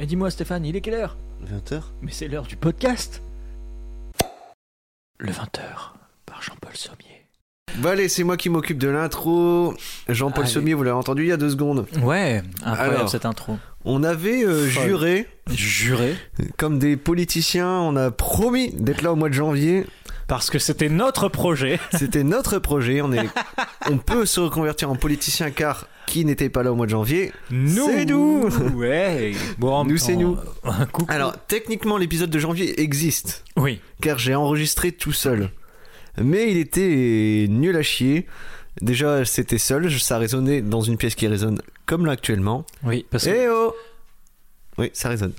Mais dis-moi Stéphane, il est quelle heure? 20h Mais c'est l'heure du podcast Le 20h par Jean-Paul Sommier. Bon allez, c'est moi qui m'occupe de l'intro. Jean-Paul Allez. Sommier, vous l'avez entendu il y a deux secondes. Ouais, incroyable Alors. cette intro. On avait euh, Folle. juré, Juré. comme des politiciens, on a promis d'être là au mois de janvier. Parce que c'était notre projet. C'était notre projet. On, est... on peut se reconvertir en politicien car qui n'était pas là au mois de janvier Nous C'est nous. Ouais Bon, Nous, c'est nous. Alors, techniquement, l'épisode de janvier existe Oui. car j'ai enregistré tout seul. Mais il était nul à chier. Déjà, c'était seul, ça résonnait dans une pièce qui résonne comme là actuellement. Oui, parce que... Eh oh Oui, ça résonne.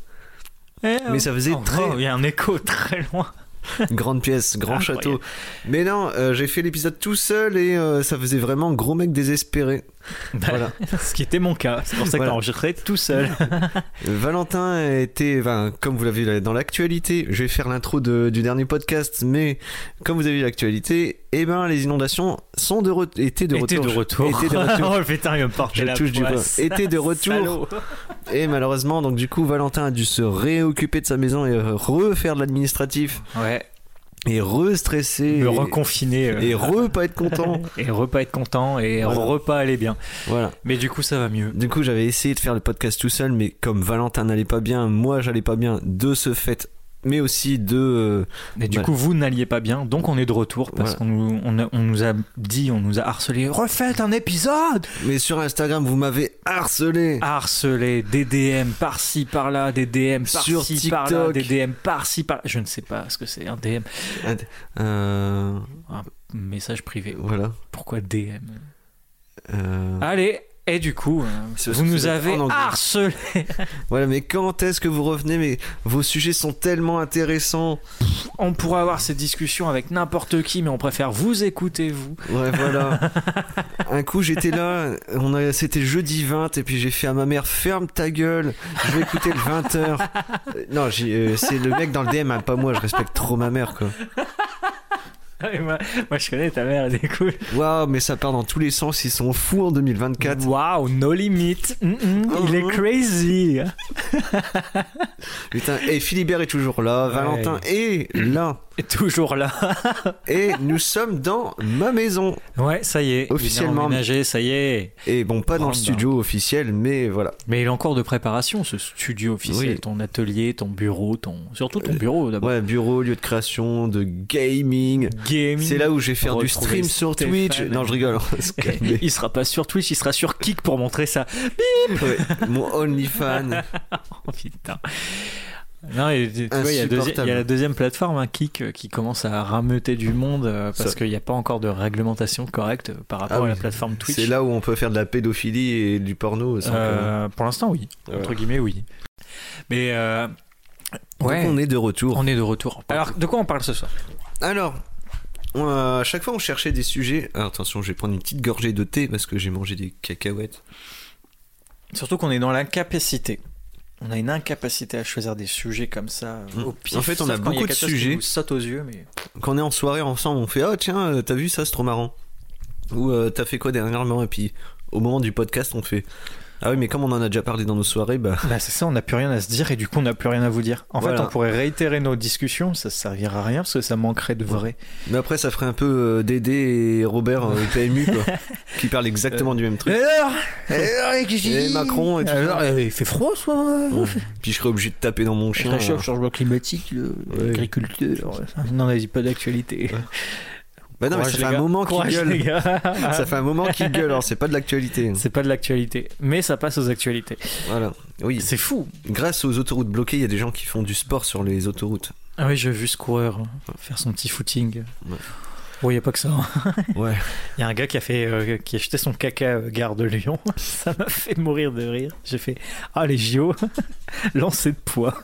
Eh, Mais ça faisait oh, très- oh, Il y a un écho très loin. Grande pièce, grand Incroyable. château. Mais non, euh, j'ai fait l'épisode tout seul et euh, ça faisait vraiment gros mec désespéré. Voilà. Ce qui était mon cas. C'est pour ça que Voilà. t'as enregistré tout seul. Valentin était, enfin, comme vous l'avez vu dans l'actualité, je vais faire l'intro de- du dernier podcast, mais comme vous avez vu l'actualité, eh ben les inondations sont de re- étaient de retour. de retour. Étaient de retour. oh putain, il me porter Je la touche du. Était de retour. Et malheureusement, donc du coup, Valentin a dû se réoccuper de sa maison et refaire de l'administratif Ouais, et re-stresser me et- reconfiner. euh, et re pas être content. et repas être content et Voilà. repas aller bien. voilà. Mais du coup, ça va mieux. Du coup, j'avais essayé de faire le podcast tout seul, mais comme Valentin n'allait pas bien, moi j'allais pas bien de ce fait, mais aussi de. euh, Et du coup, vous n'alliez pas bien, donc on est de retour parce Voilà. qu'on nous, on, nous a dit, on nous a harcelé. Refaites un épisode Mais sur Instagram, vous m'avez harcelé. Harcelé, des DM par-ci par-là, des DM par-ci par-là, des DM par-ci par-là. Je ne sais pas ce que c'est un DM. Euh, Message privé. voilà. Pourquoi DM Euh, Allez et du coup, euh, vous nous avez harcelé. Voilà, mais quand est-ce que vous revenez Mais vos sujets sont tellement intéressants. On pourrait avoir cette discussion avec n'importe qui, mais on préfère vous écouter, vous. Ouais, voilà. Un coup, j'étais là, on a, c'était jeudi 20, et puis j'ai fait à ma mère ferme ta gueule, je vais écouter le 20h. Non, j'ai, euh, c'est le mec dans le DM, hein, pas moi, je respecte trop ma mère, quoi. Et moi, moi, je connais ta mère, elle est cool. Waouh, mais ça part dans tous les sens, ils sont fous en 2024. Waouh, no limit. Mm, mm, Il est crazy. Putain, et Philibert est toujours là, Ouais. Valentin est là, Et toujours là. et nous sommes dans ma maison. Ouais, ça y est. Officiellement. Est emménagé, ça y est. Et bon, pas dans le studio officiel, mais voilà. Mais il est en cours de préparation, ce studio officiel. Oui. Ton atelier, ton bureau, ton... surtout ton bureau d'abord. Ouais, bureau, lieu de création, de gaming. Gaming. C'est là où je vais faire du stream sur. Twitch. Non, je rigole. Il sera pas sur Twitch, il sera sur Kick pour montrer ça. Ouais, Mon OnlyFan. Oh putain. Non, et tu vois, il y, a deuxi- Insupportable. il y a la deuxième plateforme, un Kick, euh, qui commence à rameuter du monde euh, parce qu'il n'y a pas encore de réglementation correcte euh, par rapport Ah à la plateforme Twitch. C'est là où on peut faire de la pédophilie et du porno. sans Euh, pour l'instant, oui. Entre guillemets, oui. Mais euh, que- ouais, Donc on est de retour. on est de retour. Alors, de quoi on parle ce soir? Alors, on a- à chaque fois on cherchait des sujets. Alors, attention, je vais prendre une petite gorgée de thé parce que j'ai mangé des cacahuètes. Surtout qu'on est dans l'incapacité. On a une incapacité à choisir des sujets comme ça euh, Mm. au pif. En fait, on a beaucoup de qui sujets. saute aux yeux, mais Quand on est en soirée ensemble, on fait Ah, tiens, euh, t'as vu ça, c'est trop marrant. Ou euh, t'as fait quoi dernièrement? Et puis au moment du podcast, on fait Ah oui, mais comme on en a déjà parlé dans nos soirées, bah. Bah c'est ça, on n'a plus rien à se dire et du coup on n'a plus rien à vous dire. En Voilà. fait, on pourrait réitérer nos discussions, ça servira à rien parce que ça manquerait de vrai. Mais après, ça ferait un peu euh, Dédé et Robert euh, PMU, quoi, qui parlent exactement du même truc. alors Et Macron et tout. Alors, euh, il fait froid, soit Ouais. Puis je serais obligé de taper dans mon chien. Réchauffe, alors. changement climatique, Ouais. l'agriculteur. Non, vas-y, pas d'actualité. Bah non, mais ça Courage, fait un moment qu'il gueule. Ça fait un moment qu'il gueule, alors c'est pas de l'actualité. C'est pas de l'actualité, mais ça passe aux actualités. Voilà. Oui. C'est fou. Grâce aux autoroutes bloquées, il y a des gens qui font du sport sur les autoroutes. Ah oui, j'ai vu ce coureur faire son petit footing. Ouais. Bon, il n'y a pas que ça. hein. Ouais. Il y a un gars qui a fait, euh, qui a jeté son caca euh, gare de Lyon. Ça m'a fait mourir de rire. J'ai fait ah les JO, lancer de poids.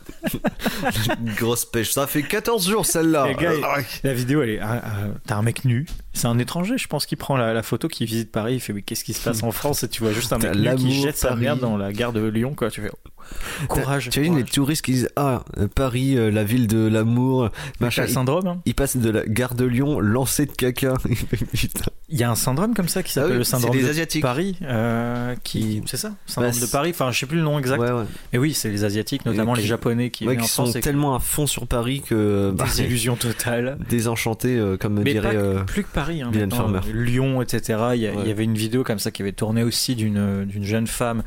Une grosse pêche. Ça fait 14 jours celle-là. Il- Ah, La vidéo, elle est, ah, ah, t'as un mec nu. C'est un étranger, je pense, qui prend la, la photo, qui visite Paris. Il fait mais qu'est-ce qui se passe en France? Et tu vois juste un mec qui jette sa merde dans la gare de Lyon, quoi. Tu fais Courage. Tu imagines les touristes qui disent Ah, Paris, euh, la ville de l'amour, machin. le syndrome. hein ils passent de la gare de Lyon lancé de caca. Putain. Il y a un syndrome comme ça qui Ah s'appelle oui, le syndrome les de Asiatiques. Paris, euh, qui c'est ça, syndrome Bah, de c'est- Paris. Enfin, je sais plus le nom exact. Ouais, ouais. Mais oui, c'est les asiatiques, notamment qui- les japonais qui Ouais, qui en sont France tellement à fond sur Paris que. bah, Désillusion totale. désenchantés, euh, comme me Mais dirait. pas euh, plus que Paris, hein, Farmer. Lyon, etc. Il y, a- il y avait une vidéo comme ça qui avait tourné aussi d'une d'une jeune femme.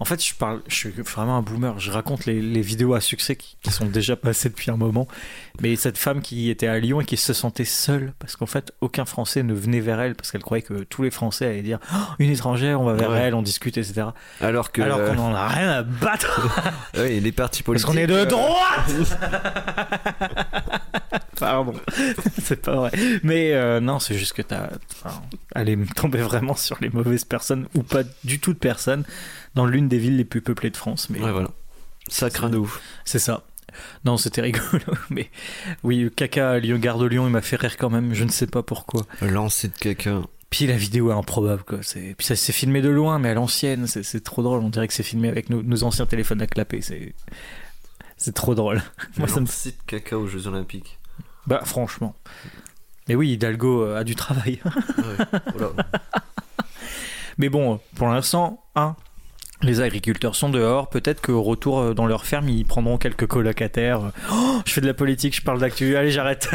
En fait, je parle, je suis vraiment un boomer. Je raconte les, les vidéos à succès qui, qui sont déjà passées depuis un moment. Mais cette femme qui était à Lyon et qui se sentait seule parce qu'en fait, aucun Français ne venait vers elle parce qu'elle croyait que tous les Français allaient dire Oh, une étrangère, on va vers Ouais. elle, on discute, etc. Alors que. Alors euh, qu'on en a rien à battre ouais, les partis parce politiques. qu'on est de euh, droite. Pardon, c'est pas vrai. Mais euh, non, c'est juste que t'as. Enfin, elle est tombée vraiment sur les mauvaises personnes ou pas du tout de personnes dans l'une des villes les plus peuplées de France. Mais Ouais, voilà. Ça craint de ouf. c'est ça. Non, c'était rigolo. Mais oui, caca à Lyon, Gare de Lyon, il m'a fait rire quand même. Je ne sais pas pourquoi. Lancer de caca. Puis la vidéo est improbable, quoi. C'est... Puis ça s'est filmé de loin, mais à l'ancienne, c'est, c'est trop drôle. On dirait que c'est filmé avec nos, nos anciens téléphones à clapper. C'est, c'est trop drôle. Moi, ça me de caca aux Jeux Olympiques. Bah franchement. Mais oui, Hidalgo euh, a du travail. Ouais. Voilà. Mais bon, pour l'instant, hein, les agriculteurs sont dehors. Peut-être qu'au retour euh, dans leur ferme, ils prendront quelques colocataires. Oh, je fais de la politique, je parle d'actu. Allez, j'arrête.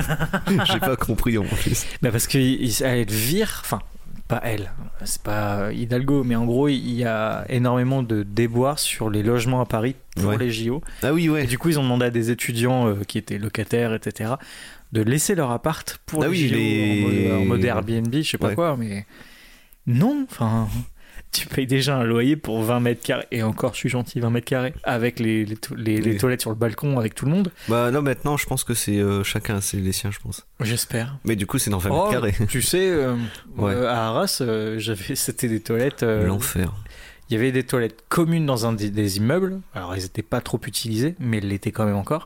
J'ai pas compris en plus. bah parce qu'elle vire, enfin, pas elle, c'est pas Hidalgo, mais en gros, il y a énormément de déboires sur les logements à Paris pour Ouais. les JO. Ah oui, Et ouais. du coup, ils ont demandé à des étudiants euh, qui étaient locataires, etc., de laisser leur appart pour Ah les oui, les- en, mode, en mode Airbnb, je sais pas Ouais. quoi, mais non, enfin, tu payes déjà un loyer pour 20 mètres carrés, et encore, je suis gentil, 20 mètres carrés, avec les, les, to- les- les Oui. toilettes sur le balcon, avec tout le monde, Bah non, maintenant, je pense que c'est euh, chacun, c'est les siens, je pense. j'espère. Mais du coup, c'est dans 20 Oh, mètres carrés. tu sais, euh, Ouais. euh, à Arras, j'avais, c'était des toilettes. L'enfer. Il y avait des toilettes communes dans un des, des immeubles. Alors, elles n'étaient pas trop utilisées, mais elles l'étaient quand même encore.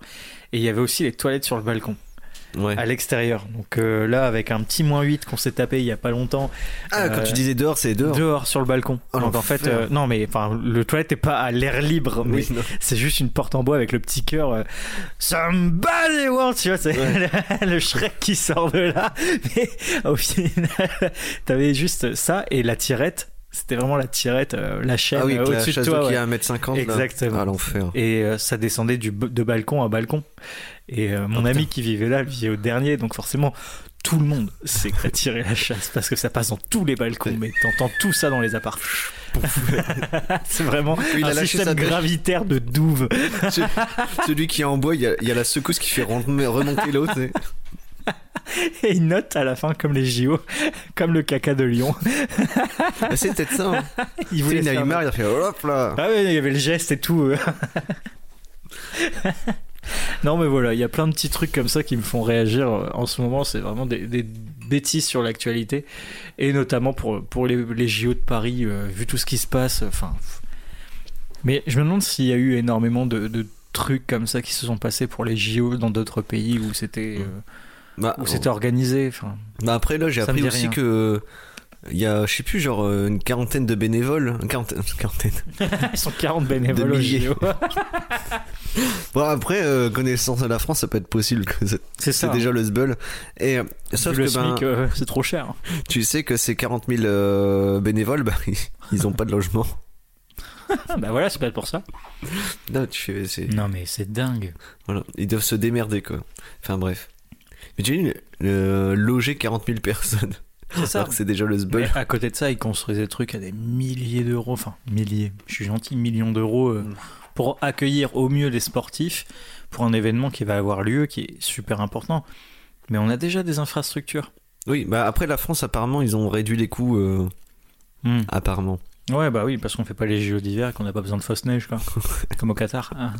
Et il y avait aussi les toilettes sur le balcon, Ouais. à l'extérieur. Donc euh, là, avec un petit moins 8 qu'on s'est tapé il y a pas longtemps, Ah, quand euh, tu disais dehors, c'est dehors. dehors sur le balcon. Oh, Donc en fait, euh, non, mais enfin, le toilette n'est pas à l'air libre, mais Oui, non. c'est juste une porte en bois avec le petit cœur. euh, Somebody wants, tu vois, c'est Ouais. le, le Shrek qui sort de là. Mais au final, t'avais juste ça et la tirette. C'était vraiment la tirette, euh, la chaîne Ah oui, euh, au-dessus de toi. qui ouais. est à 1m50. là. Exactement. Ah, l'enfer. Et euh, ça descendait du, de balcon à balcon. Et euh, mon Oh, ami qui vivait là, vivait au dernier, donc forcément, tout le monde sait que t'as tiré la chasse parce que ça passe dans tous les balcons, mais t'entends tout ça dans les apparts. c'est vraiment Il un système sa gravitaire de douve. Ce- Celui qui est en bois, il y a, il y a la secousse qui fait rem- remonter l'autre. c'est- Et il note à la fin, comme les JO, comme le caca de Lyon. Ah, c'est peut-être ça. Hein. Il voulait marre, il a fait hop là. Ah ouais, il y avait le geste et tout. Euh. non mais voilà, il y a plein de petits trucs comme ça qui me font réagir euh, en ce moment. C'est vraiment des, des bêtises sur l'actualité. Et notamment pour, pour les, les JO de Paris, euh, vu tout ce qui se passe. Enfin, pff. Mais je me demande s'il y a eu énormément de, de trucs comme ça qui se sont passés pour les JO dans d'autres pays où c'était... euh, Bah, c'était organisé. Enfin, bah après, là, j'ai appris aussi rien. que. Il y a, je sais plus, genre euh, une quarantaine de bénévoles. Une quarantaine. une quarantaine. ils sont 40 bénévoles De milliers. Bon, après, euh, connaissance de la France, ça peut être possible. que c'est ça. déjà le sbul. Et euh, sauf le que ben, euh, c'est trop cher. tu sais que ces 40 000 euh, bénévoles, bah, ils- ont pas de logement. bah voilà, c'est pas pour ça. Non, tu fais, Non mais c'est dingue. voilà, ils doivent se démerder quoi. Enfin bref. Mais tu as le loger 40 000 personnes. C'est ça. Alors que c'est déjà le. Mais à côté de ça, ils construisent des trucs à des milliers d'euros, enfin milliers, je suis gentil, millions d'euros euh, Mm. pour accueillir au mieux les sportifs pour un événement qui va avoir lieu, qui est super important. Mais on a déjà des infrastructures. Oui, bah après la France, apparemment, ils ont réduit les coûts. euh, Hmm. apparemment. Ouais, bah oui, parce qu'on fait pas les JO d'hiver et qu'on n'a pas besoin de fausse neige, quoi. Comme au Qatar. Ah.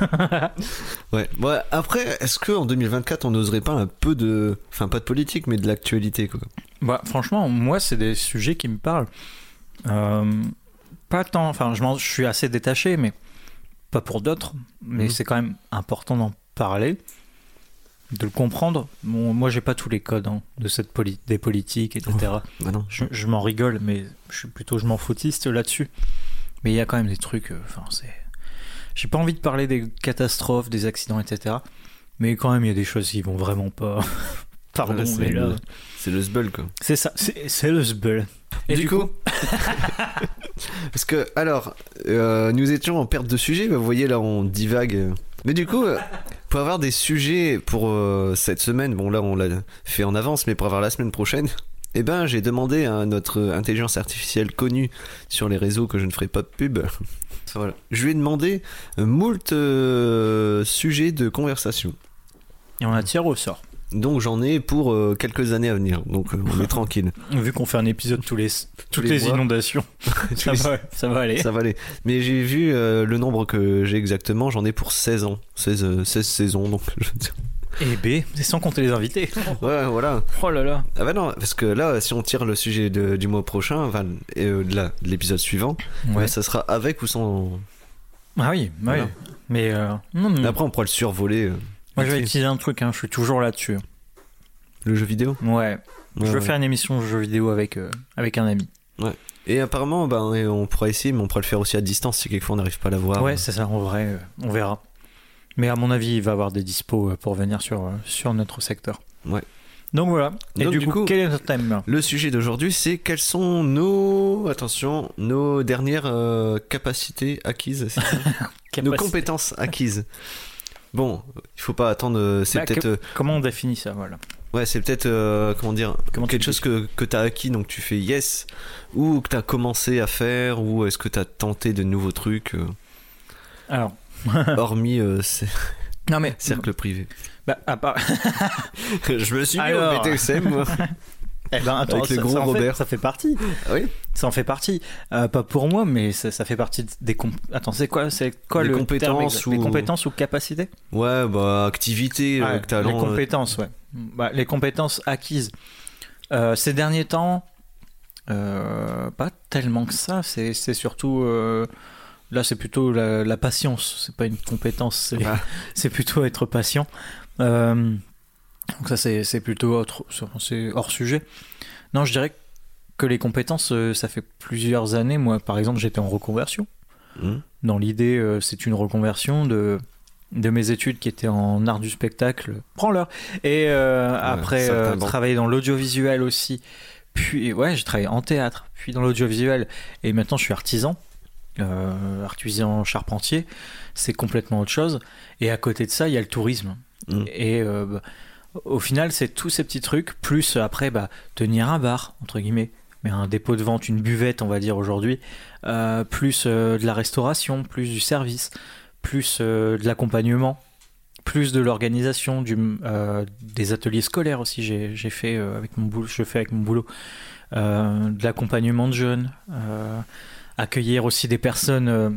Ouais. ouais. Après, est-ce que en 2024, on n'oserait pas un peu de, enfin pas de politique, mais de l'actualité quoi? Bah, franchement, moi, c'est des sujets qui me parlent. Euh, pas tant, enfin, je, suis assez détaché, mais pas pour d'autres. Mais Mhm. c'est quand même important d'en parler, de le comprendre. Bon, moi, j'ai pas tous les codes hein, de cette poli- des politiques, etc. Bah non. Je, je m'en rigole, mais je suis plutôt je m'en foutiste là-dessus. Mais il y a quand même des trucs. euh, Enfin, c'est. J'ai pas envie de parler des catastrophes, des accidents, etc. Mais quand même, il y a des choses qui vont vraiment pas. Pardon, mais là. C'est le sbull, quoi. C'est ça, c'est le sbull. Et du, coup, parce que alors, euh, nous étions en perte de sujet. Vous voyez là, on divague. Mais du coup, euh, pour avoir des sujets pour euh, cette semaine, bon là, on l'a fait en avance, mais pour avoir la semaine prochaine, eh ben, j'ai demandé à notre intelligence artificielle connue sur les réseaux que je ne ferai pas de pub. Voilà. Je lui ai demandé euh, moult euh, sujets de conversation. Et on a tiré au sort. Donc j'en ai pour euh, quelques années à venir. Donc euh, on est tranquille. Vu qu'on fait un épisode tous les, toutes les inondations, ça, va, ça va aller. Ça va aller. Mais j'ai vu euh, le nombre que j'ai exactement, j'en ai pour 16 ans. 16, euh, 16 saisons, donc je veux dire. Et B, c'est sans compter les invités. Ouais, voilà. Oh là là. Ah bah non, parce que là, si on tire le sujet de- du mois prochain, enfin, et, euh, de la- de l'épisode suivant, Ouais. bah, ça sera avec ou sans. Ah oui, bah Voilà. oui. Mais euh, non. Après, on pourra le survoler. euh, moi je vais utiliser un truc, hein, je suis toujours là-dessus. le jeu vidéo? Ouais. Ouais, je veux ouais. faire une émission de jeux vidéo avec, euh, avec un ami. Et apparemment, bah, on pourra essayer, mais on pourra le faire aussi à distance si quelquefois on n'arrive pas à l'avoir. Ouais, c'est ça, en vrai, euh, on verra. Mais à mon avis, il va avoir des dispos euh, pour venir sur, euh, sur notre secteur. Ouais. Donc voilà. Et Donc, du, coup, coup- quel est notre thème? Le sujet d'aujourd'hui, c'est quelles sont nos, attention, nos dernières euh, capacités acquises, nos compétences acquises. Bon, il faut pas attendre. C'est Bah, peut-être, que- Comment on définit ça voilà. ouais, c'est peut-être euh, comment dire, Comment quelque chose que que t'as acquis, donc tu fais yes, ou que t'as commencé à faire, ou est-ce que t'as tenté de nouveaux trucs, euh, Alors, hormis euh, ces non mais. cercles privés. Bah, à part. Je me suis mis Alors. au BTSM, moi. Eh ben, attends, Avec le ça, gros ça en fait- Robert. ça fait partie. Ah oui Ça en fait partie. Euh, pas pour moi, mais ça, ça fait partie des. comp- Attends, c'est quoi, c'est quoi Des le compétences terme ou- Les compétences ou capacités? Ouais, bah activité, euh, Ouais, que talent. Les euh, compétences, ouais. Bah, les compétences acquises. Euh, ces derniers temps, euh, pas tellement que ça. C'est c'est surtout. Là, c'est plutôt la, la patience. C'est pas une compétence. C'est Ah. plutôt être patient. Euh, donc, ça, c'est plutôt autre, hors sujet. Non, je dirais que les compétences, euh, ça fait plusieurs années. Moi, par exemple, j'étais en reconversion. hmm. Dans l'idée, euh, c'est une reconversion de, de mes études qui étaient en art du spectacle. Prends-leur. Et euh, après, euh, travailler dans l'audiovisuel aussi. Puis, ouais, j'ai travaillé en théâtre, puis dans l'audiovisuel. Et maintenant, je suis artisan. Euh, artisan charpentier. C'est complètement autre chose. Et à côté de ça, il y a le tourisme. Mm. Et euh, bah, au final, c'est tous ces petits trucs, plus après, bah, tenir un bar, entre guillemets. Mais un dépôt de vente, une buvette, on va dire aujourd'hui, euh, plus euh, de la restauration, plus du service, plus de l'accompagnement, plus de l'organisation, des ateliers scolaires aussi. J'ai fait avec mon boulot, je fais avec mon boulot, de l'accompagnement de jeunes, accueillir aussi des personnes. euh,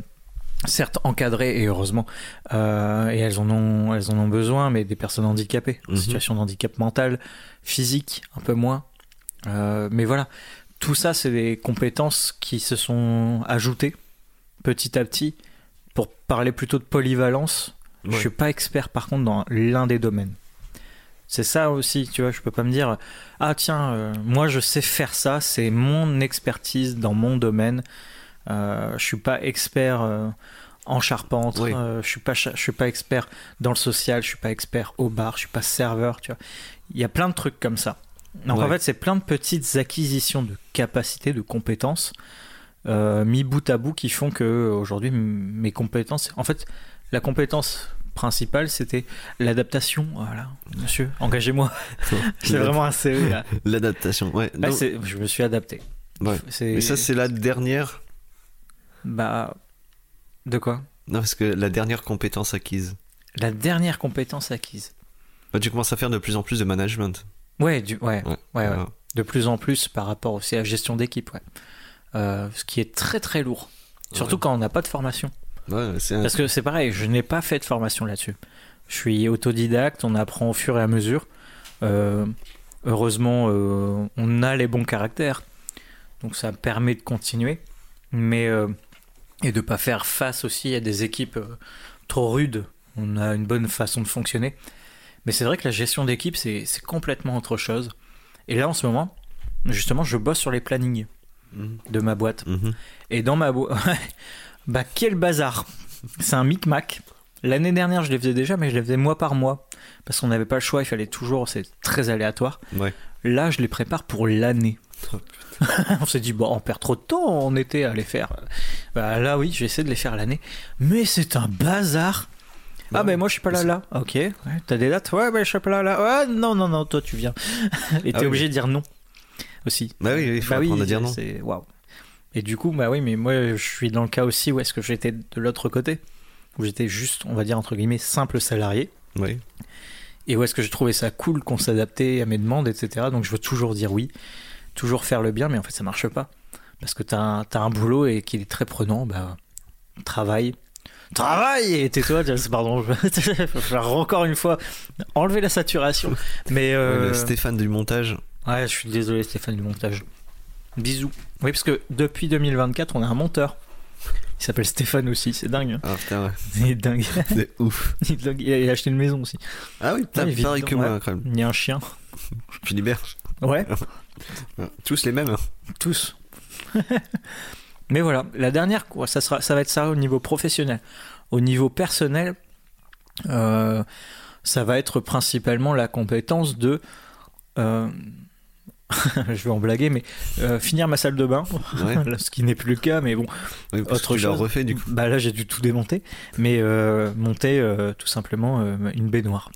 certes encadrées et heureusement euh, et elles en ont elles en ont besoin mais des personnes handicapées en Mhm. situation de handicap mental physique un peu moins Euh, mais voilà tout ça c'est des compétences qui se sont ajoutées petit à petit pour parler plutôt de polyvalence je Ouais. suis pas expert par contre dans l'un des domaines c'est ça aussi tu vois je peux pas me dire ah tiens euh, moi je sais faire ça c'est mon expertise dans mon domaine je suis pas expert euh, en charpente Oui. euh, je suis pas je suis pas expert dans le social je suis pas expert au bar je suis pas serveur tu vois il y a plein de trucs comme ça donc en fait c'est plein de petites acquisitions de capacités de compétences euh, mis bout à bout qui font que euh, aujourd'hui mes compétences en fait la compétence principale c'était l'adaptation voilà monsieur engagez-moi c'est vraiment un CV là L'adaptation, ouais. Je me suis adapté ouais. Mais ça, c'est la dernière. Bah de quoi? Non, parce que la dernière compétence acquise. la dernière compétence acquise Bah, tu commences à faire de plus en plus de management. ouais du ouais Ouais. ouais, ouais. Voilà. de plus en plus par rapport aussi à la gestion d'équipe ouais Euh, ce qui est très très lourd surtout quand on n'a pas de formation un- Parce que c'est pareil, je n'ai pas fait de formation là-dessus. Je suis autodidacte, on apprend au fur et à mesure. Euh, heureusement, euh, on a les bons caractères, donc ça permet de continuer, mais et de pas faire face aussi à des équipes euh, trop rudes. On a une bonne façon de fonctionner, mais c'est vrai que la gestion d'équipe c'est c'est complètement autre chose. Et là en ce moment, justement, je bosse sur les plannings. Mhm. de ma boîte. Mhm. Et dans ma boîte, bah quel bazar C'est un micmac. L'année dernière, je les faisais déjà, mais je les faisais mois par mois. Parce qu'on n'avait pas le choix, il fallait toujours, c'est très aléatoire. Ouais. Là, je les prépare pour l'année. Oh, on s'est dit, bon, on perd trop de temps en été à les faire. Bah, là, oui, j'essaie de les faire l'année. Mais c'est un bazar. Bah ah, ben oui. moi, je suis pas là, là. Ok. Ouais, T'as des dates? Ouais, ben je suis pas là, là. Ouais, non, non, non, toi, tu viens. Et t'es Ah oui. obligé de dire non aussi. Bah oui, il faut Bah oui, apprendre à dire non. c'est waouh. Et du coup, bah oui, mais moi, je suis dans le cas aussi où est-ce que j'étais de l'autre côté, où j'étais juste, on va dire entre guillemets, simple salarié, Oui. et où est-ce que j'ai trouvé ça cool qu'on s'adaptait à mes demandes, etc. Donc je veux toujours dire oui, toujours faire le bien, mais en fait ça marche pas, parce que t'as un, boulot et qu'il est très prenant, bah travaille. Travaille et tais-toi, pardon, je vais encore une fois enlever la saturation. Mais euh, Stéphane du montage. Ouais, je suis désolé Stéphane du montage. Bisous. Oui, parce que depuis 2024, on a un monteur. Il s'appelle Stéphane aussi, c'est dingue. hein. Ah putain, ouais. Il est dingue. C'est ouf. Il est dingue. Il a il a acheté une maison aussi. Ah oui, putain, Ouais, pareil que moi, quand même. Il y a un chien. Philibert. Ouais, Tous les mêmes. hein. tous. Mais voilà, la dernière, ça, sera, ça va être ça au niveau professionnel. Au niveau personnel, euh, ça va être principalement la compétence de. euh, je vais en blaguer, mais euh, finir ma salle de bain, Ouais. ce qui n'est plus le cas, mais bon, Oui, Autre que tu l'as chose. refait du coup. Bah là j'ai dû tout démonter, mais monter tout simplement une baignoire.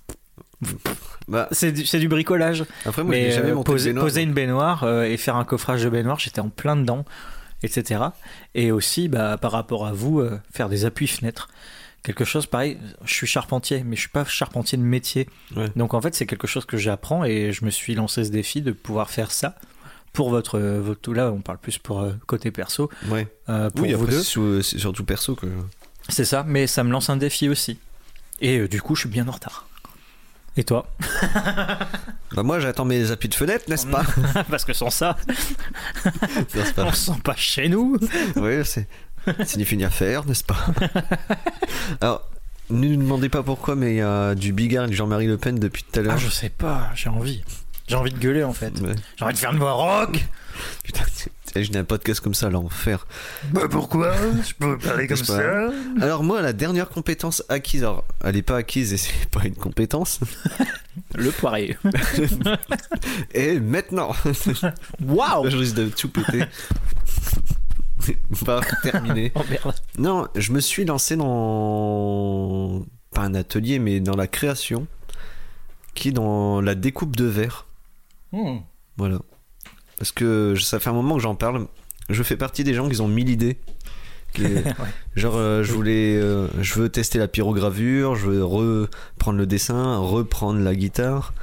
Bah, C'est du, bricolage, après, moi, mais jamais euh, monté poser, de baignoire, poser une baignoire euh, et faire un coffrage de baignoire, j'étais en plein dedans, etc. Et aussi bah, par rapport à vous, euh, faire des appuis fenêtres. Quelque chose pareil, je suis charpentier, mais je suis pas charpentier de métier. Ouais. Donc en fait c'est quelque chose que j'apprends et je me suis lancé ce défi de pouvoir faire ça pour votre, votre là on parle plus pour euh, côté perso Ouais. pour Oui, vous après, deux c'est surtout perso que. C'est ça, mais ça me lance un défi aussi. Et du coup, je suis bien en retard. Et toi Bah, moi, j'attends mes appuis de fenêtre, n'est-ce pas Parce que sans ça, on se sent pas chez nous. Oui, c'est. C'est ni fini à faire, n'est-ce pas Alors, ne nous demandez pas pourquoi, mais il y a du Bigard et du Jean-Marie Le Pen depuis tout à Ah, l'heure. je sais pas, j'ai envie. J'ai envie de gueuler en fait. Ouais. J'ai envie de faire une voix rock. Putain, j'ai un podcast comme ça, l'enfer. Bah pourquoi Je peux parler comme ça. Alors, moi, la dernière compétence acquise, alors, elle est pas acquise et c'est pas une compétence, Le poirier. et maintenant, Waouh je risque de tout péter. On va terminer. Oh merde. Non, je me suis lancé dans. Pas un atelier, mais dans la création, qui est dans la découpe de verre. Hmm. Voilà. Parce que ça fait un moment que j'en parle. Je fais partie des gens qui ont mille idées. Qui- Ouais. Genre, euh, je voulais, euh, je veux tester la pyrogravure, je veux reprendre le dessin, reprendre la guitare,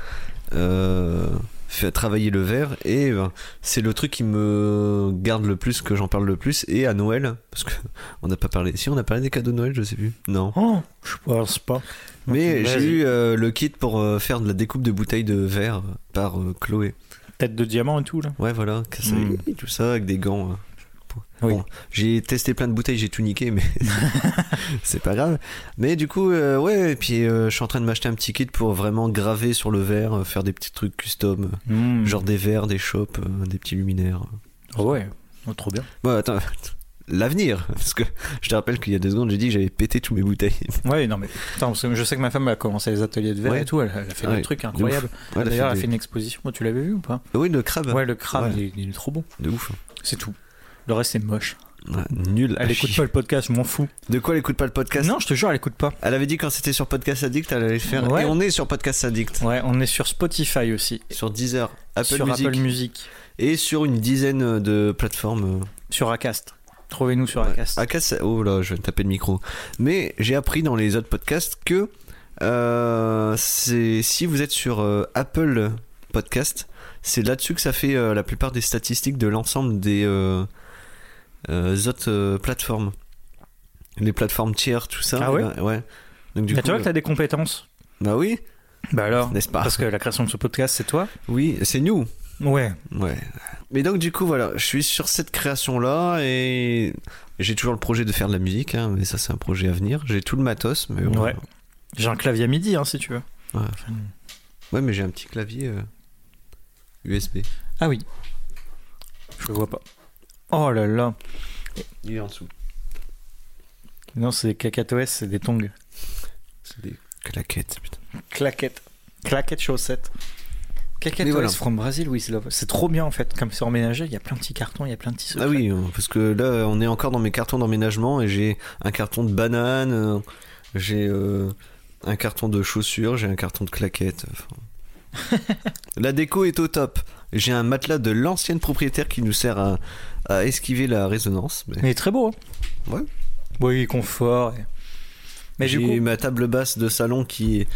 euh, faire travailler le verre, et ben, c'est le truc qui me garde le plus, que j'en parle le plus. Et à Noël, parce que on n'a pas parlé. Si on a parlé des cadeaux de Noël, je sais plus. Non. Oh, je pense pas. Mais j'ai eu le kit pour faire de la découpe de bouteilles de verre par Chloé. Tête de diamant et tout là. Ouais, voilà, casser, Mm. tout ça avec des gants. hein. Oui. Bon, j'ai testé plein de bouteilles, j'ai tout niqué, mais c'est pas grave. Mais du coup, euh, ouais, et puis euh, je suis en train de m'acheter un petit kit pour vraiment graver sur le verre, euh, faire des petits trucs custom, Hmm. genre des verres, des chopes, des petits luminaires. Oh ouais, Oh, trop bien. Bon, attends, l'avenir, parce que je te rappelle qu'il y a deux secondes, j'ai dit que j'avais pété tous mes bouteilles. Ouais, non mais attends, parce que je sais que ma femme a commencé les ateliers de verre Ouais. et tout, elle, elle a fait Ouais, des trucs incroyables. Ouais, elle a D'ailleurs, fait elle a des- fait une exposition. Tu l'avais vu ou pas? Oui, le crabe, Ouais, le crabe, il, est, il est trop bon. de ouf. C'est tout. Le reste, c'est moche. Nul. Elle écoute pas le podcast, je m'en fous. De quoi elle écoute pas le podcast? Non, je te jure, elle écoute pas. Elle avait dit quand c'était sur Podcast Addict, elle allait faire. Et on est sur Podcast Addict. Ouais, on est sur Spotify aussi. Sur Deezer, Apple sur Music Apple Music. et sur une dizaine de plateformes. Sur Acast. Trouvez-nous sur. Acast. Acast, oh là, je vais taper le micro. Mais j'ai appris dans les autres podcasts que euh, c'est si vous êtes sur euh, Apple Podcast, c'est là-dessus que ça fait euh, la plupart des statistiques de l'ensemble des autres plateformes. Les plateformes tiers, tout ça. Ah ouais ben, Ouais. Donc du Bah, coup, tu vois que t'as des compétences. bah oui, Bah alors. n'est-ce pas Parce que la création de ce podcast, c'est toi Oui, c'est nous. Ouais. Ouais. Mais donc du coup voilà, je suis sur cette création là et j'ai toujours le projet de faire de la musique, hein, mais ça c'est un projet à venir. J'ai tout le matos, mais bon, Ouais. J'ai un clavier à midi, hein, si tu veux. Ouais. Ouais, mais j'ai un petit clavier euh, USB. Ah oui. Je le vois pas. Oh là là. Il est en dessous. Non, c'est des cacatoès, c'est des tongs. C'est des claquettes, putain. Claquettes. Claquettes chaussettes. Voilà. from Brazil, oui, c'est là- c'est trop bien en fait. Comme c'est emménagé, il y a plein de petits cartons, il y a plein de petits Ah secrets. oui, euh, parce que là, on est encore dans mes cartons d'emménagement et j'ai un carton de banane, euh, j'ai euh, un carton de chaussures, j'ai un carton de claquettes. enfin. la déco est au top. J'ai un matelas de l'ancienne propriétaire qui nous sert à, à esquiver la résonance. mais il est très beau. hein. Ouais. Oui, confort. et- Mais J'ai coup, ma table basse de salon qui est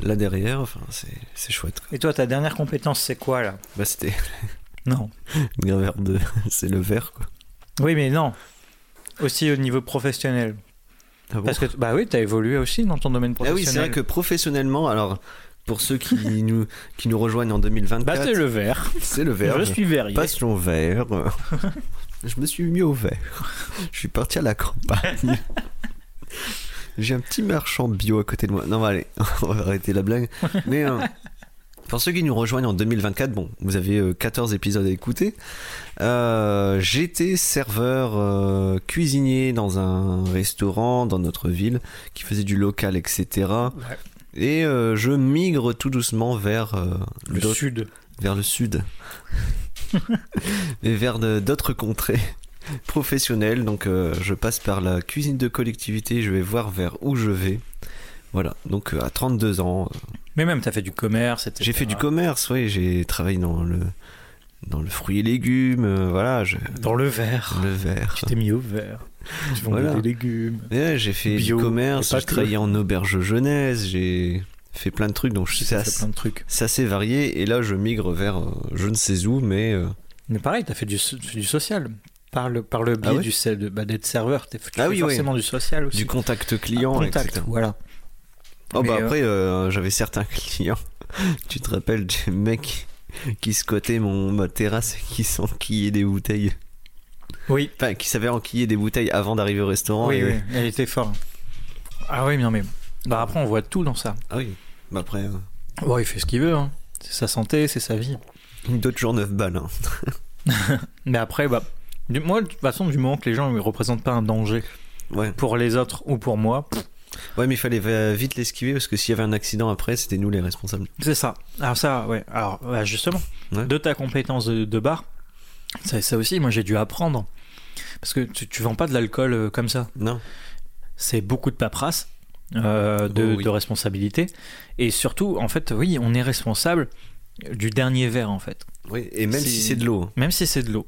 là derrière. Enfin, c'est chouette. quoi. et toi, ta dernière compétence, c'est quoi là? Bah, c'était Non. graveur de. c'est le verre, quoi. Oui, mais non. Aussi au niveau professionnel. Ah bon? Parce que, bah oui, t'as évolué aussi dans ton domaine Ah professionnel. oui, c'est vrai que professionnellement, alors pour ceux qui nous, qui nous rejoignent en 2024, Bah, c'est le vert. c'est le verre. Je suis verrier. Passion vert. Je me suis mis au vert. Je suis parti à la campagne. J'ai un petit marchand bio à côté de moi. Non, bah, allez, on va arrêter la blague. Mais euh, pour ceux qui nous rejoignent en 2024, bon, vous avez euh, 14 épisodes à écouter. Euh, J'étais serveur euh, cuisinier dans un restaurant dans notre ville qui faisait du local, etc. Et euh, je migre tout doucement vers euh, Le sud. vers le sud et vers d'autres contrées professionnelles. Donc euh, je passe par la cuisine de collectivité, je vais voir vers où je vais. Voilà, donc euh, à 32 ans, euh, Mais même, t'as fait du commerce, etc. j'ai fait du commerce, oui, j'ai travaillé dans le dans le fruit et légumes, euh, voilà, je, Dans le vert. le verre. Tu t'es mis au vert. Tu vendais Voilà. des légumes. Ouais, j'ai fait Bio, du commerce, j'ai travaillé en auberge jeunesse, j'ai fait plein de trucs, donc Tu c'est as assez, plein de trucs. assez varié. Et là, je migre vers euh, je ne sais où, mais euh, Mais pareil, t'as fait du social. Par le, par le biais Ah ouais du bah, d'être serveur, tu Ah fais oui, oui. forcément du social aussi. du contact client, contact, etc. voilà. Oh Mais, bah euh, après, euh, j'avais certains clients. tu te rappelles des mecs qui squattaient mon, ma terrasse et qui s'enquillaient des bouteilles. Oui, Enfin, qui savaient enquiller des bouteilles avant d'arriver au restaurant. oui, et- oui, elle était fort. Ah oui, non mais... Bah après, on voit tout dans ça. Ah oui. Bah après, euh, Bon, il fait ce qu'il veut, hein. C'est sa santé, c'est sa vie. d'autres jours 9 balles. hein. Mais après, bah... Moi, de toute façon, du moment que les gens ne représentent pas un danger Ouais. pour les autres ou pour moi, pff, ouais, mais il fallait vite l'esquiver parce que s'il y avait un accident après, c'était nous les responsables. c'est ça. Alors ça, ouais. Alors, bah, justement, Ouais. de ta compétence de, de bar, ça, ça aussi, moi, j'ai dû apprendre. Parce que tu, tu vends pas de l'alcool euh, comme ça. Non. c'est beaucoup de paperasse, euh, de, Oh oui. de responsabilité. Et surtout, en fait, oui, on est responsable du dernier verre, en fait. Oui, et même si c'est de l'eau. Même si c'est de l'eau.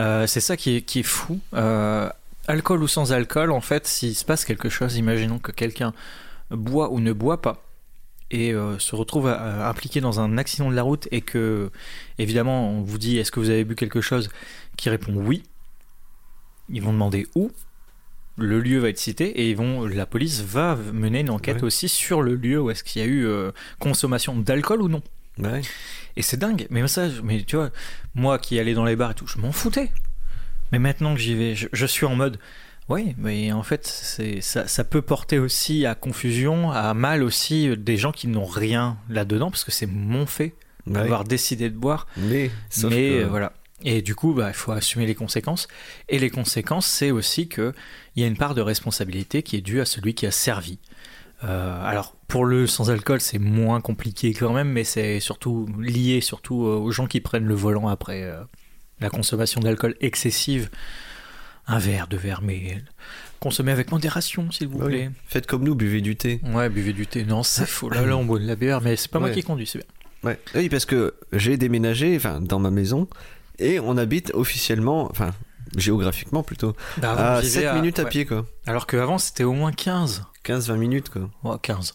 Euh, c'est ça qui est, qui est fou. Euh, alcool ou sans alcool, en fait, s'il se passe quelque chose, imaginons que quelqu'un boit ou ne boit pas et euh, se retrouve impliqué dans un accident de la route et que, évidemment, on vous dit est-ce que vous avez bu quelque chose qui répond oui, ils vont demander où, le lieu va être cité et ils vont, la police va mener une enquête Ouais. aussi sur le lieu où est-ce qu'il y a eu consommation d'alcool ou non. Ouais. Et c'est dingue. Mais ça, mais tu vois, moi qui allais dans les bars et tout, je m'en foutais. Mais maintenant que j'y vais, je, je suis en mode. Oui, mais en fait, ça, ça peut porter aussi à confusion, à mal aussi euh, des gens qui n'ont rien là-dedans, parce que c'est mon fait Ouais. d'avoir décidé de boire. Mais, sauf mais que- euh, voilà. Et du coup, bah, il faut assumer les conséquences. Et les conséquences, c'est aussi qu'il y a une part de responsabilité qui est due à celui qui a servi. Euh, alors, pour le sans-alcool, c'est moins compliqué quand même, mais c'est surtout lié surtout euh, aux gens qui prennent le volant après euh, la consommation d'alcool excessive. Un verre, deux verres, mais consommez avec modération, s'il vous oui. plaît. Faites comme nous, buvez du thé. Ouais, buvez du thé. Non, c'est faux. Là, là, on boit de la bière, mais c'est pas moi qui conduis, c'est bien. Ouais. Oui, parce que j'ai déménagé enfin, dans ma maison et on habite officiellement, enfin géographiquement plutôt, Bah, à on vivait 7 minutes à ouais. pied quoi. Alors qu'avant, c'était au moins 15. 15-20 minutes quoi. Ouais, 15.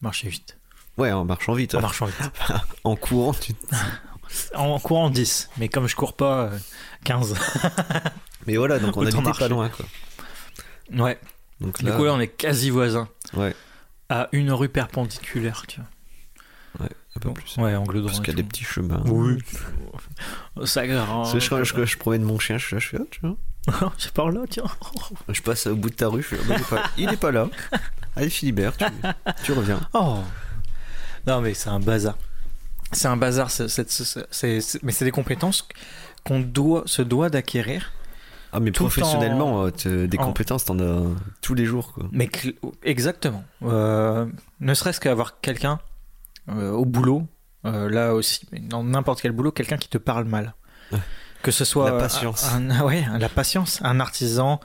Marchez vite. Ouais, en marchant vite. En marchant vite. En courant, tu... En courant 10. Mais comme je cours pas, euh, 15. Mais voilà, donc on habitait marcher. pas loin quoi. Ouais. Donc Du coup, là, on est quasi voisins. Ouais. À une rue perpendiculaire, tu vois. un peu plus. Ouais, angle droit. Parce qu'il y a des petits chemins. Oui. Ça je, je, je promène mon chien, je suis là, je suis là, tu vois. Je par là, tiens. Je passe au bout de ta rue, je il, est pas, là. Allez Philibert, tu, tu reviens. Oh. Non, mais c'est un bazar. C'est un bazar. c'est- c'est- c'est- c'est- c'est- mais c'est des compétences qu'on doit, se doit d'acquérir. Ah, mais Tout professionnellement, euh, des en- compétences, t'en as tous les jours, quoi. Mais exactement. Euh, ne serait-ce qu'avoir quelqu'un euh, au boulot, euh, là aussi, dans n'importe quel boulot, quelqu'un qui te parle mal. Que ce soit La patience. un, un- ouais, la patience, un artisan,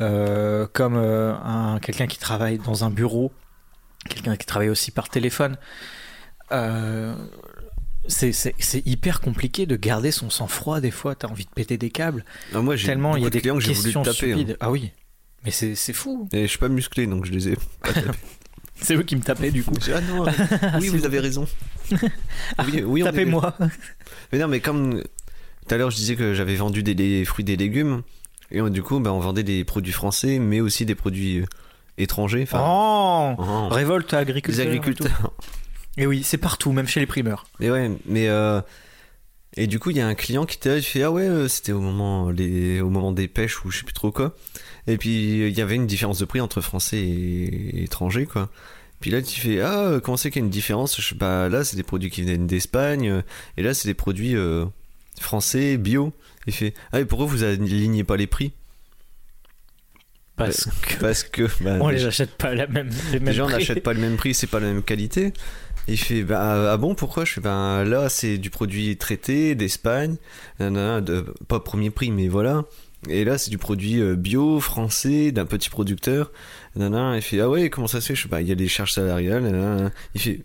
euh, comme euh, un quelqu'un qui travaille dans un bureau, quelqu'un qui travaille aussi par téléphone. Euh, c'est hyper compliqué de garder son sang-froid des fois. T'as envie de péter des câbles Ah, moi, j'ai tellement il y a de des clients que j'ai voulu questions taper. hein. Ah oui, mais c'est c'est fou. Et je suis pas musclé, donc je les ai. C'est eux qui me tapaient du coup. Ah non, oui, vous avez raison. Oui, oui, Tapez-moi. Mais non, mais comme tout à l'heure, je disais que j'avais vendu des, des fruits et légumes, et euh, du coup, bah, on vendait des produits français, mais aussi des produits euh, étrangers. Oh oh, Révolte agriculteur. les et agriculteurs. Et oui, c'est partout, même chez les primeurs. Mais ouais, mais euh, et du coup, il y a un client qui était là, il fait ah ouais, c'était au moment les au moment des pêches ou je sais plus trop quoi. Et puis il y avait une différence de prix entre français et étrangers quoi. Puis là, tu fais ah comment c'est qu'il y a une différence? Je pas, là c'est des produits qui viennent d'Espagne et là c'est des produits euh, français bio. Il fait ah et pourquoi vous alignez pas les prix? Parce que Parce que bah, on les achète pas la même, les mêmes Déjà, on n'achète pas le même prix, c'est pas la même qualité. Il fait bah, ah bon pourquoi? Je fais ben là c'est du produit traité d'Espagne de pas premier prix mais voilà et là c'est du produit euh, bio français d'un petit producteur nanana. il fait ah ouais comment ça se fait? Je sais pas il y a des charges salariales nanana. il fait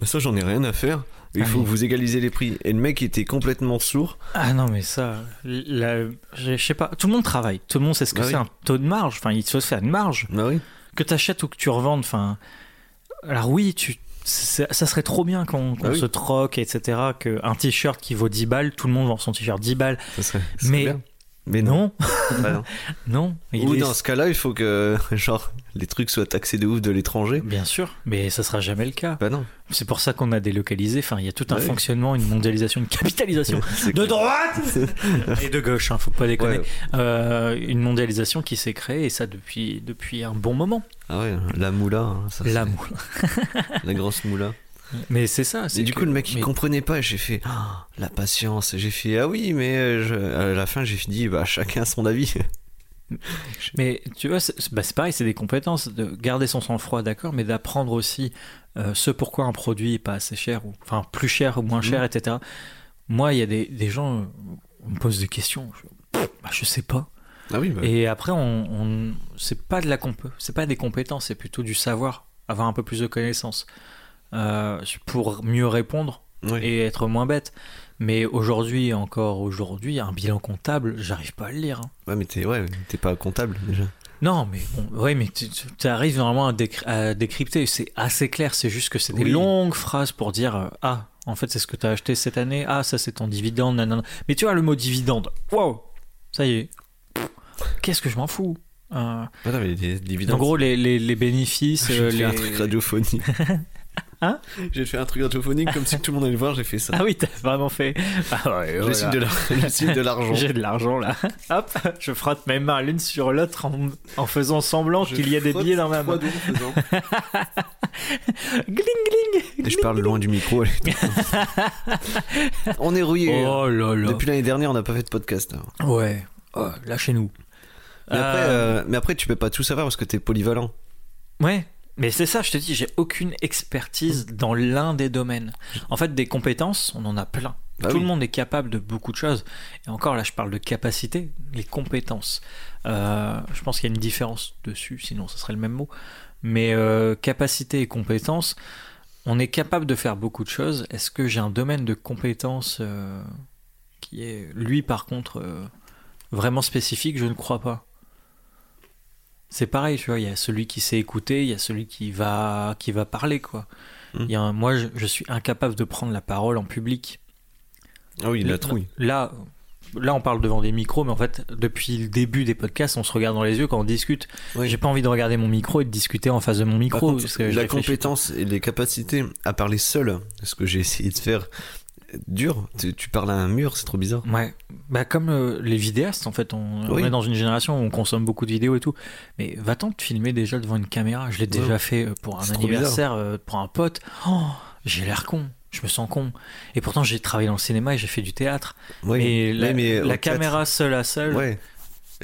bah, ça j'en ai rien à faire il Ah faut que vous égalisez les prix et le mec était complètement sourd Ah non, mais ça, la- je sais pas, tout le monde travaille, tout le monde sait ce que Bah c'est oui. un taux de marge, enfin, il se fait une marge, bah oui que tu achètes ou que tu revendes, enfin. Alors oui, tu, ça serait trop bien qu'on Bah oui. se troque, etc., qu'un t-shirt qui vaut 10 balles, tout le monde vend son t-shirt 10 balles. ça serait, ça Mais- bien. Mais non, Non, Bah non. non. il ou est- dans ce cas là il faut que genre les trucs soient taxés de ouf de l'étranger Bien sûr, mais ça sera jamais le cas. bah non C'est pour ça qu'on a délocalisé. Enfin, il y a tout un Ouais. fonctionnement, une mondialisation, une capitalisation de clair. droite et de gauche. Hein, faut pas déconner. Ouais. Euh, une mondialisation qui s'est créée et ça depuis depuis un bon moment. Ah ouais, la moula, hein, ça, c'est- L'amour. la grosse moula. Mais c'est ça. Et du que- coup, le mec, il mais- comprenait pas. J'ai fait Ah, la patience. J'ai fait ah oui, mais euh, je- à la fin, j'ai dit bah chacun son avis. Mais tu vois, c'est bah, pareil, c'est des compétences de garder son sang-froid, d'accord, mais d'apprendre aussi euh, ce pourquoi un produit est pas assez cher, ou enfin plus cher ou moins cher, etc. Moi, il y a des, des gens, euh, on me pose des questions, je, bah, je sais pas. Ah oui, bah, Et après, on, on- c'est pas de la comp, c'est pas des compétences, c'est plutôt du savoir, avoir un peu plus de connaissances euh, pour mieux répondre et être moins bête. Mais aujourd'hui, encore aujourd'hui, un bilan comptable, j'arrive pas à le lire. hein. Ouais, mais t'es ouais, pas comptable déjà. Non, mais bon, ouais, mais tu, arrives normalement à, décry- à décrypter. C'est assez clair. C'est juste que c'est des Oui. longues phrases pour dire euh, ah, en fait, c'est ce que tu as acheté cette année. Ah, ça, c'est ton dividende. nanana. Mais tu vois le mot dividende. Wow, ça y est. Qu'est-ce que je m'en fous. Euh, Ah non, mais les dividendes. en gros, les, les, les bénéfices, euh, les... un truc radiophonique. Hein J'ai fait un truc radiophonique comme si tout le monde allait le voir. J'ai fait ça. Ah oui, t'as vraiment fait. Ah ouais, le voilà. signe de signe l'argent. J'ai de l'argent là. Hop, je frotte mes mains l'une sur l'autre en, en faisant semblant qu'il y a des billets dans ma main. Gling gling. Et je parle loin du micro. on est rouillé. Oh là là. Depuis l'année dernière, on n'a pas fait de podcast. hein. Ouais, oh, lâchez-nous. Mais après, Euh, euh, mais après, tu peux pas tout savoir parce que t'es polyvalent. Ouais, mais c'est ça, je te dis, j'ai aucune expertise dans l'un des domaines. En fait, des compétences, on en a plein. Bah Tout oui. le monde est capable de beaucoup de choses. Et encore là, je parle de capacité, les compétences. Euh, je pense qu'il y a une différence dessus, sinon ce serait le même mot. Mais euh, capacité et compétences, on est capable de faire beaucoup de choses. Est-ce que j'ai un domaine de compétences euh, qui est, lui, par contre, vraiment spécifique? Je ne crois pas. C'est pareil, tu vois, il y a celui qui sait écouter, il y a celui qui va, qui va parler, quoi. Il y a un- moi, je, je suis incapable de prendre la parole en public. Ah oui, la trouille. Là, là, on parle devant des micros, mais en fait, depuis le début des podcasts, on se regarde dans les yeux quand on discute. Oui. J'ai pas envie de regarder mon micro et de discuter en face de mon micro. contre, parce que je la compétence et les capacités à parler seul, ce que j'ai essayé de faire, dur. Tu, tu parles à un mur, c'est trop bizarre. Ouais, bah comme euh, les vidéastes en fait, on, on est dans une génération où on consomme beaucoup de vidéos et tout. Mais va-t'en te filmer déjà devant une caméra. Je l'ai Ouais. déjà fait euh, pour un anniversaire, euh, pour un pote. Oh, j'ai l'air con. Je me sens con. Et pourtant, j'ai travaillé dans le cinéma et j'ai fait du théâtre. Oui, la, mais la théâtre- caméra seule à seule. Ouais.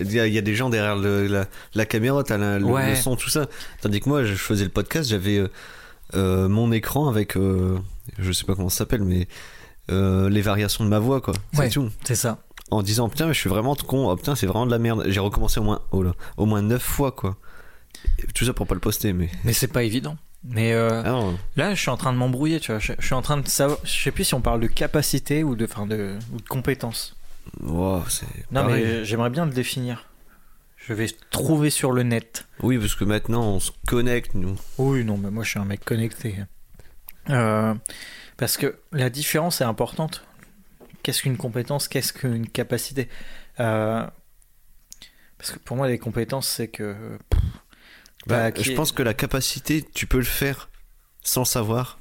Il y, a, il y a des gens derrière le- la, la caméra, t'as la- le, Ouais. le son, tout ça. Tandis que moi, je faisais le podcast, j'avais euh, mon écran avec, euh, je sais pas comment ça s'appelle, mais euh, les variations de ma voix, quoi. C'est Ouais. tout. C'est ça. En disant, putain, mais je suis vraiment con, oh, putain, c'est vraiment de la merde. J'ai recommencé au moins, oh là, au moins 9 fois, quoi. Tout ça pour pas le poster, mais. Mais c'est pas évident. Mais euh, Ah là, je suis en train de m'embrouiller, tu vois. Je, je suis en train de savoir. Je sais plus si on parle de capacité ou de, enfin, de, ou de compétence. wow, c'est. Non, pareil. mais j'aimerais bien le définir. Je vais trouver sur le net. Oui, parce que maintenant, on se connecte, nous. Oui, non, mais moi je suis un mec connecté. Euh, parce que la différence est importante. Qu'est-ce qu'une compétence Qu'est-ce qu'une capacité? Euh, Parce que pour moi, les compétences, c'est que. Bah, Bah, Je pense que la capacité, tu peux le faire sans savoir.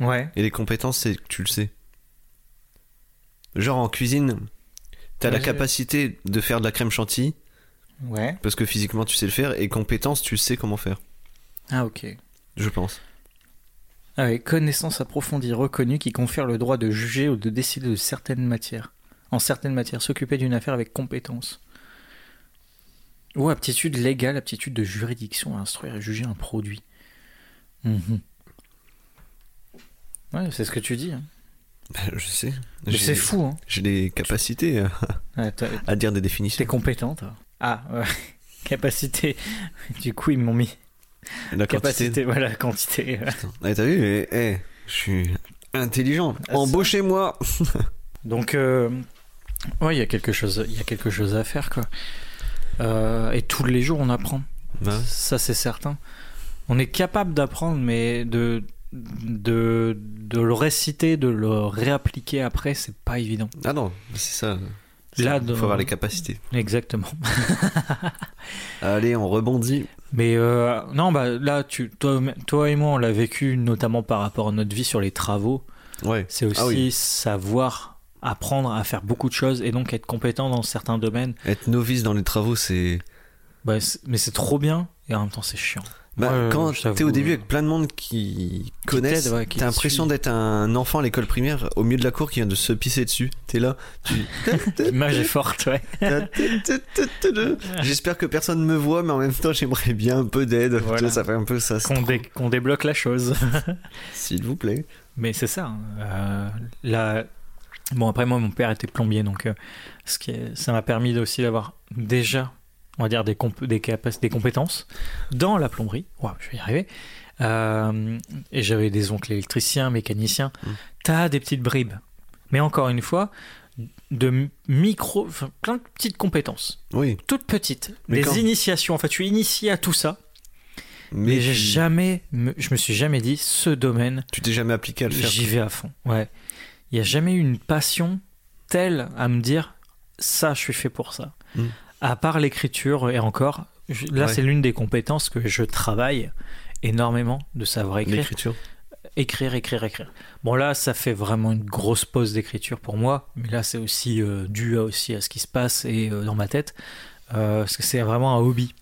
Ouais, Et les compétences, c'est que tu le sais. Genre en cuisine, t'as la capacité de faire de la crème chantilly, ouais. parce que physiquement tu sais le faire, et compétences, tu sais comment faire. Ah, ok. Je pense. Ah oui, connaissance approfondie reconnue qui confère le droit de juger ou de décider de certaines matières. En certaines matières, s'occuper d'une affaire avec compétence. Ou aptitude légale, aptitude de juridiction à instruire et juger un produit. Mhm. Ouais, c'est ce que tu dis. hein. Bah, je sais. C'est fou, hein. J'ai des capacités à, Ouais, t'as- à dire des T'es définitions. compétent, toi. Ah, ouais. capacité. Du coup, ils m'ont mis La quantité. capacité, voilà, quantité. Ah, t'as vu eh, eh, Je suis intelligent. Ah. Embauchez-moi Donc, euh, ouais, il y a quelque chose, il y a quelque chose à faire, quoi. Euh, et tous les jours, on apprend. Ça, c'est certain. On est capable d'apprendre, mais de, de, de le réciter, de le réappliquer après, c'est pas évident. Ah non, c'est ça. Là, Il dans- faut avoir les capacités. Exactement. Allez, on rebondit. Mais euh, non, bah là, tu, toi, toi et moi, on l'a vécu notamment par rapport à notre vie sur les travaux. Ouais. C'est aussi Ah oui. savoir apprendre à faire beaucoup de choses et donc être compétent dans certains domaines. Être novice dans les travaux, c'est. Bah, c'est- mais c'est trop bien et en même temps, c'est chiant. Bah, Ouais, quand t'es au début avec plein de monde qui connaissent, ouais, t'as l'impression d'être un enfant à l'école primaire au milieu de la cour qui vient de se pisser dessus. T'es là, tu. L'image est forte, ouais. J'espère que personne me voit, mais en même temps, j'aimerais bien un peu d'aide. Voilà. Tu vois, Ça fait un peu ça. Qu'on dé- qu'on débloque la chose. S'il vous plaît. Mais c'est ça. hein. Euh, bon après moi mon père était plombier donc euh, ce qui est- ça m'a permis aussi d'avoir déjà on va dire des, comp- des, des compétences dans la plomberie. Je vais y arriver. Euh, et j'avais des oncles électriciens, mécaniciens. Mm. T'as des petites bribes. Mais encore une fois, de micro, enfin, plein de petites compétences, Oui. toutes petites, Mais des quand- initiations. En fait, tu es initié à tout ça, mais, Mais j'ai tu- jamais, me- je me suis jamais dit ce domaine tu t'es jamais appliqué à le faire. J'y vais à fond. Ouais. Il n'y a jamais eu une passion telle à me dire ça, je suis fait pour ça. Mm. À part l'écriture, et encore, je- là, Ouais. c'est l'une des compétences que je travaille énormément de savoir écrire. L'écriture. Écrire, écrire, écrire. Bon, là, ça fait vraiment une grosse pause d'écriture pour moi, mais là, c'est aussi euh, dû à, aussi à ce qui se passe et euh, dans ma tête, euh, parce que c'est vraiment un hobby.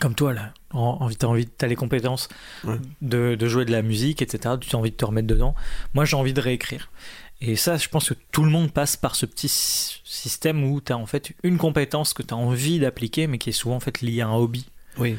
Comme toi, là, en- envie, t'as envie, t'as les compétences Ouais. de, de jouer de la musique, etc. Tu as envie de te remettre dedans. Moi, j'ai envie de réécrire. Et ça, je pense que tout le monde passe par ce petit sy- système où tu as en fait une compétence que tu as envie d'appliquer, mais qui est souvent en fait liée à un hobby. Oui.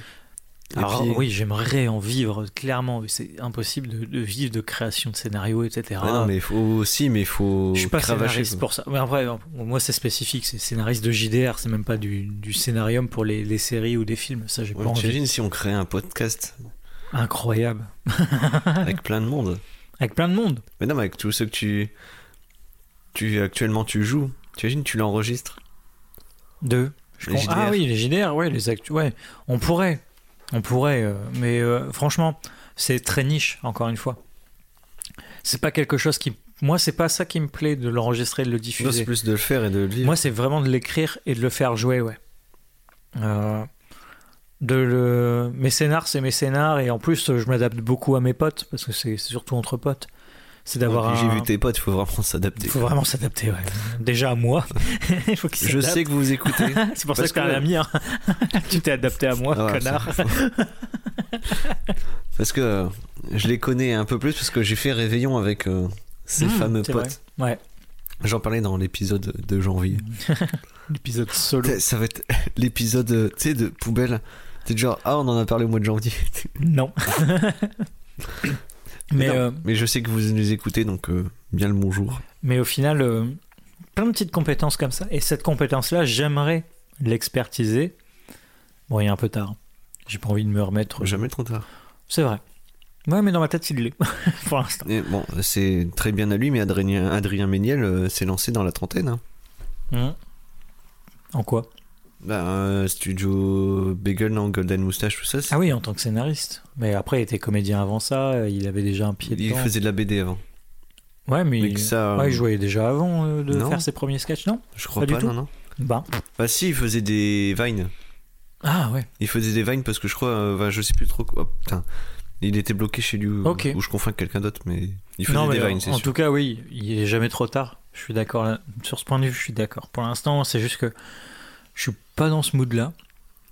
Et Alors puis- oui, j'aimerais en vivre, clairement. C'est impossible de, de vivre de création de scénarios, etc. Non, mais il faut aussi, mais il faut Je suis pas scénariste pour ça. Mais après, moi, c'est spécifique. C'est scénariste de JDR. C'est même pas du, du scénarium pour les, les séries ou des films. Ça, j'ai Ouais, pas envie. Si on créait un podcast Incroyable. avec plein de monde. Avec plein de monde. Mais non, mais avec tous ceux que tu, tu actuellement tu joues, t'imagines tu l'enregistres. Deux. Ah oui, les JDR, ouais, les actu... ouais. On pourrait. On pourrait. euh, mais euh, franchement, c'est très niche, encore une fois. C'est pas quelque chose qui. Moi, c'est pas ça qui me plaît de l'enregistrer et de le c'est diffuser. plus de le faire et de le vivre. Moi, c'est vraiment de l'écrire et de le faire jouer, ouais. Euh, de le... Mes scénars, c'est mes scénars, et en plus, je m'adapte beaucoup à mes potes, parce que c'est surtout entre potes. C'est d'avoir Ouais, puis un... J'ai vu tes potes, il faut vraiment s'adapter. Il faut vraiment s'adapter, ouais. Déjà à moi. Il faut Je sais que vous écoutez. C'est pour ça Parce que t'es un que- ami. hein. tu t'es adapté à moi, Ah connard. parce que euh, je les connais un peu plus parce que j'ai fait réveillon avec euh, ces Mmh, fameux potes. vrai. Ouais, J'en parlais dans l'épisode de janvier. l'épisode solo. Ça va être l'épisode, euh, tu sais, de poubelle. T'es genre, ah, on en a parlé au mois de janvier. Non. mais, Non, euh, mais je sais que vous nous écoutez, donc euh, bien le bonjour. mais au final, euh, plein de petites compétences comme ça. Et cette compétence-là, j'aimerais l'expertiser. Bon, il est un peu tard. J'ai pas envie de me remettre. Jamais trop tard. C'est vrai. Ouais, mais dans ma tête, il l'est. Pour l'instant. Et bon, c'est très bien à lui, mais Adrien, Adrien Méniel s'est lancé dans la trentaine. hein. Hum. En quoi? Bah, euh, studio Bagel, non, Golden Moustache, tout ça. Ah oui, en tant que scénariste. Mais après, il était comédien avant ça. Il avait déjà un pied il dedans. faisait de la BD avant. Ouais, mais, Mais il... ça, ouais, euh, il jouait déjà avant euh, de non. faire ses premiers sketchs, non? Je crois Pas du tout. non, non. Bah. Bah, si, il faisait des vines. Ah ouais. Il faisait des vines parce que je crois, euh, bah, je sais plus trop. Oh, putain. Il était bloqué chez lui, ou- je confonds avec quelqu'un d'autre, mais il faisait non, mais des vines, c'est en sûr. tout cas, oui, il est jamais trop tard. Je suis d'accord sur ce point de vue. Je suis d'accord. Pour l'instant, c'est juste que je suis pas dans ce mood-là.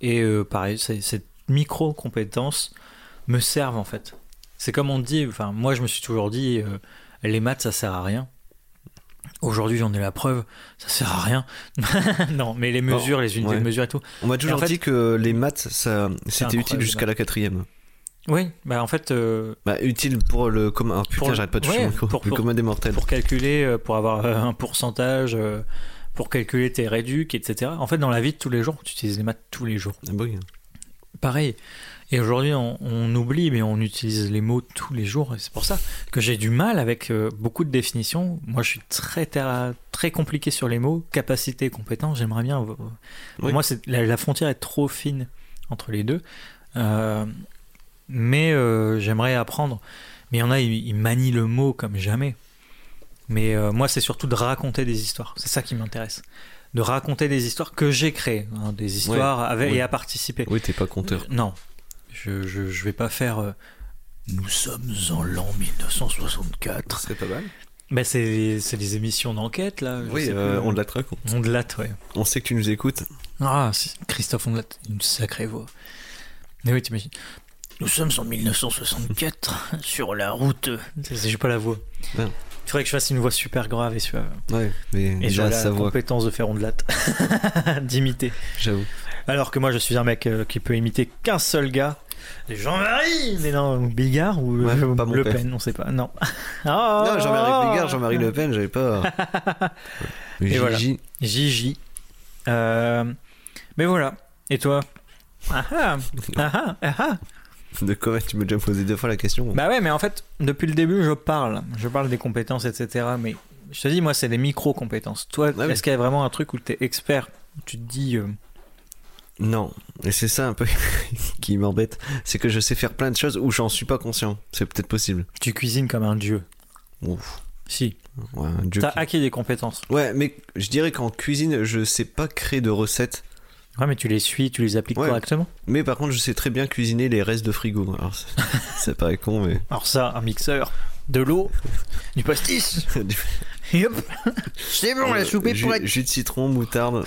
Et euh, pareil, cette micro compétence me servent en fait. C'est comme on dit. Enfin, moi, je me suis toujours dit, euh, les maths, ça sert à rien. Aujourd'hui, j'en ai la preuve, ça sert à rien. non, mais les mesures, les unités ouais. de mesure et tout. On m'a toujours fait- dit que les maths, ça, c'était utile jusqu'à la quatrième. Oui, bah en fait, euh, Bah, utile pour le commun. Oh, putain, j'arrête pas de toucher ouais, pour- le commun des mortels. pour calculer, euh, pour avoir un pourcentage, euh, pour calculer tes réducs, etc. En fait, dans la vie de tous les jours, tu utilises les maths tous les jours. Ah, bah oui. Pareil. Et aujourd'hui, on, on oublie, mais on utilise les mots tous les jours. C'est pour ça que j'ai du mal avec euh, beaucoup de définitions. Moi, je suis très, terra- très compliqué sur les mots. Capacité, compétence, j'aimerais bien. euh, Pour Oui. moi, la, la frontière est trop fine entre les deux. Euh, mais euh, j'aimerais apprendre. Mais il y en a, ils, ils manient le mot comme jamais. Mais euh, moi, c'est surtout de raconter des histoires. C'est ça qui m'intéresse. De raconter des histoires que j'ai créées. hein, des histoires avec, et à participer. Oui, t'es pas compteur. Non, je, je, je vais pas faire. euh, Nous sommes en l'an 1964. serait pas mal. Ben c'est c'est des émissions d'enquête là. Oui, euh, on te la traque. On de latte, ouais. On sait que tu nous écoutes. Ah, c'est- Christophe Ondelat, une sacrée voix. Mais oui, t'imagines. Nous sommes en 1964 sur la route. C'est- c'est- J'ai pas la voix. Il faudrait que je fasse une voix super grave et, suave. Ouais, mais et j'ai la sa voix, compétence de faire ondelat, d'imiter. j'avoue. Alors que moi, je suis un mec euh, qui peut imiter qu'un seul gars. Jean-Marie Mais non, Bigard ou Ouais, Le, pas Le. Pen, on sait pas. Non. Ah Non, Jean-Marie Bigard, Jean-Marie Le Pen, j'avais pas. Et voilà. Gigi. Gigi. Euh, Mais voilà. Et toi? Ah ah, ah ah, ah ah. De quoi Tu m'as déjà posé deux fois la question. Bah ouais, mais en fait, depuis le début, je parle. Je parle des compétences, etc. Mais je te dis, moi, c'est des micro-compétences. Toi, oui. est-ce qu'il y a vraiment un truc où tu es expert Tu te dis. euh, Non, et c'est ça un peu qui m'embête. C'est que je sais faire plein de choses où j'en suis pas conscient. C'est peut-être possible. tu cuisines comme un dieu. Ouf. Si. Ouais, un dieu T'as qui- acquis des compétences. Ouais, mais je dirais qu'en cuisine, je sais pas créer de recettes. Ouais, mais tu les suis, tu les appliques Ouais. correctement. Mais par contre, je sais très bien cuisiner les restes de frigo. Alors, c'est- ça paraît con, mais. Alors ça, un mixeur, de l'eau, du pastis. Du- Et hop, c'est bon, la soupe est jus, prête. jus de citron, moutarde.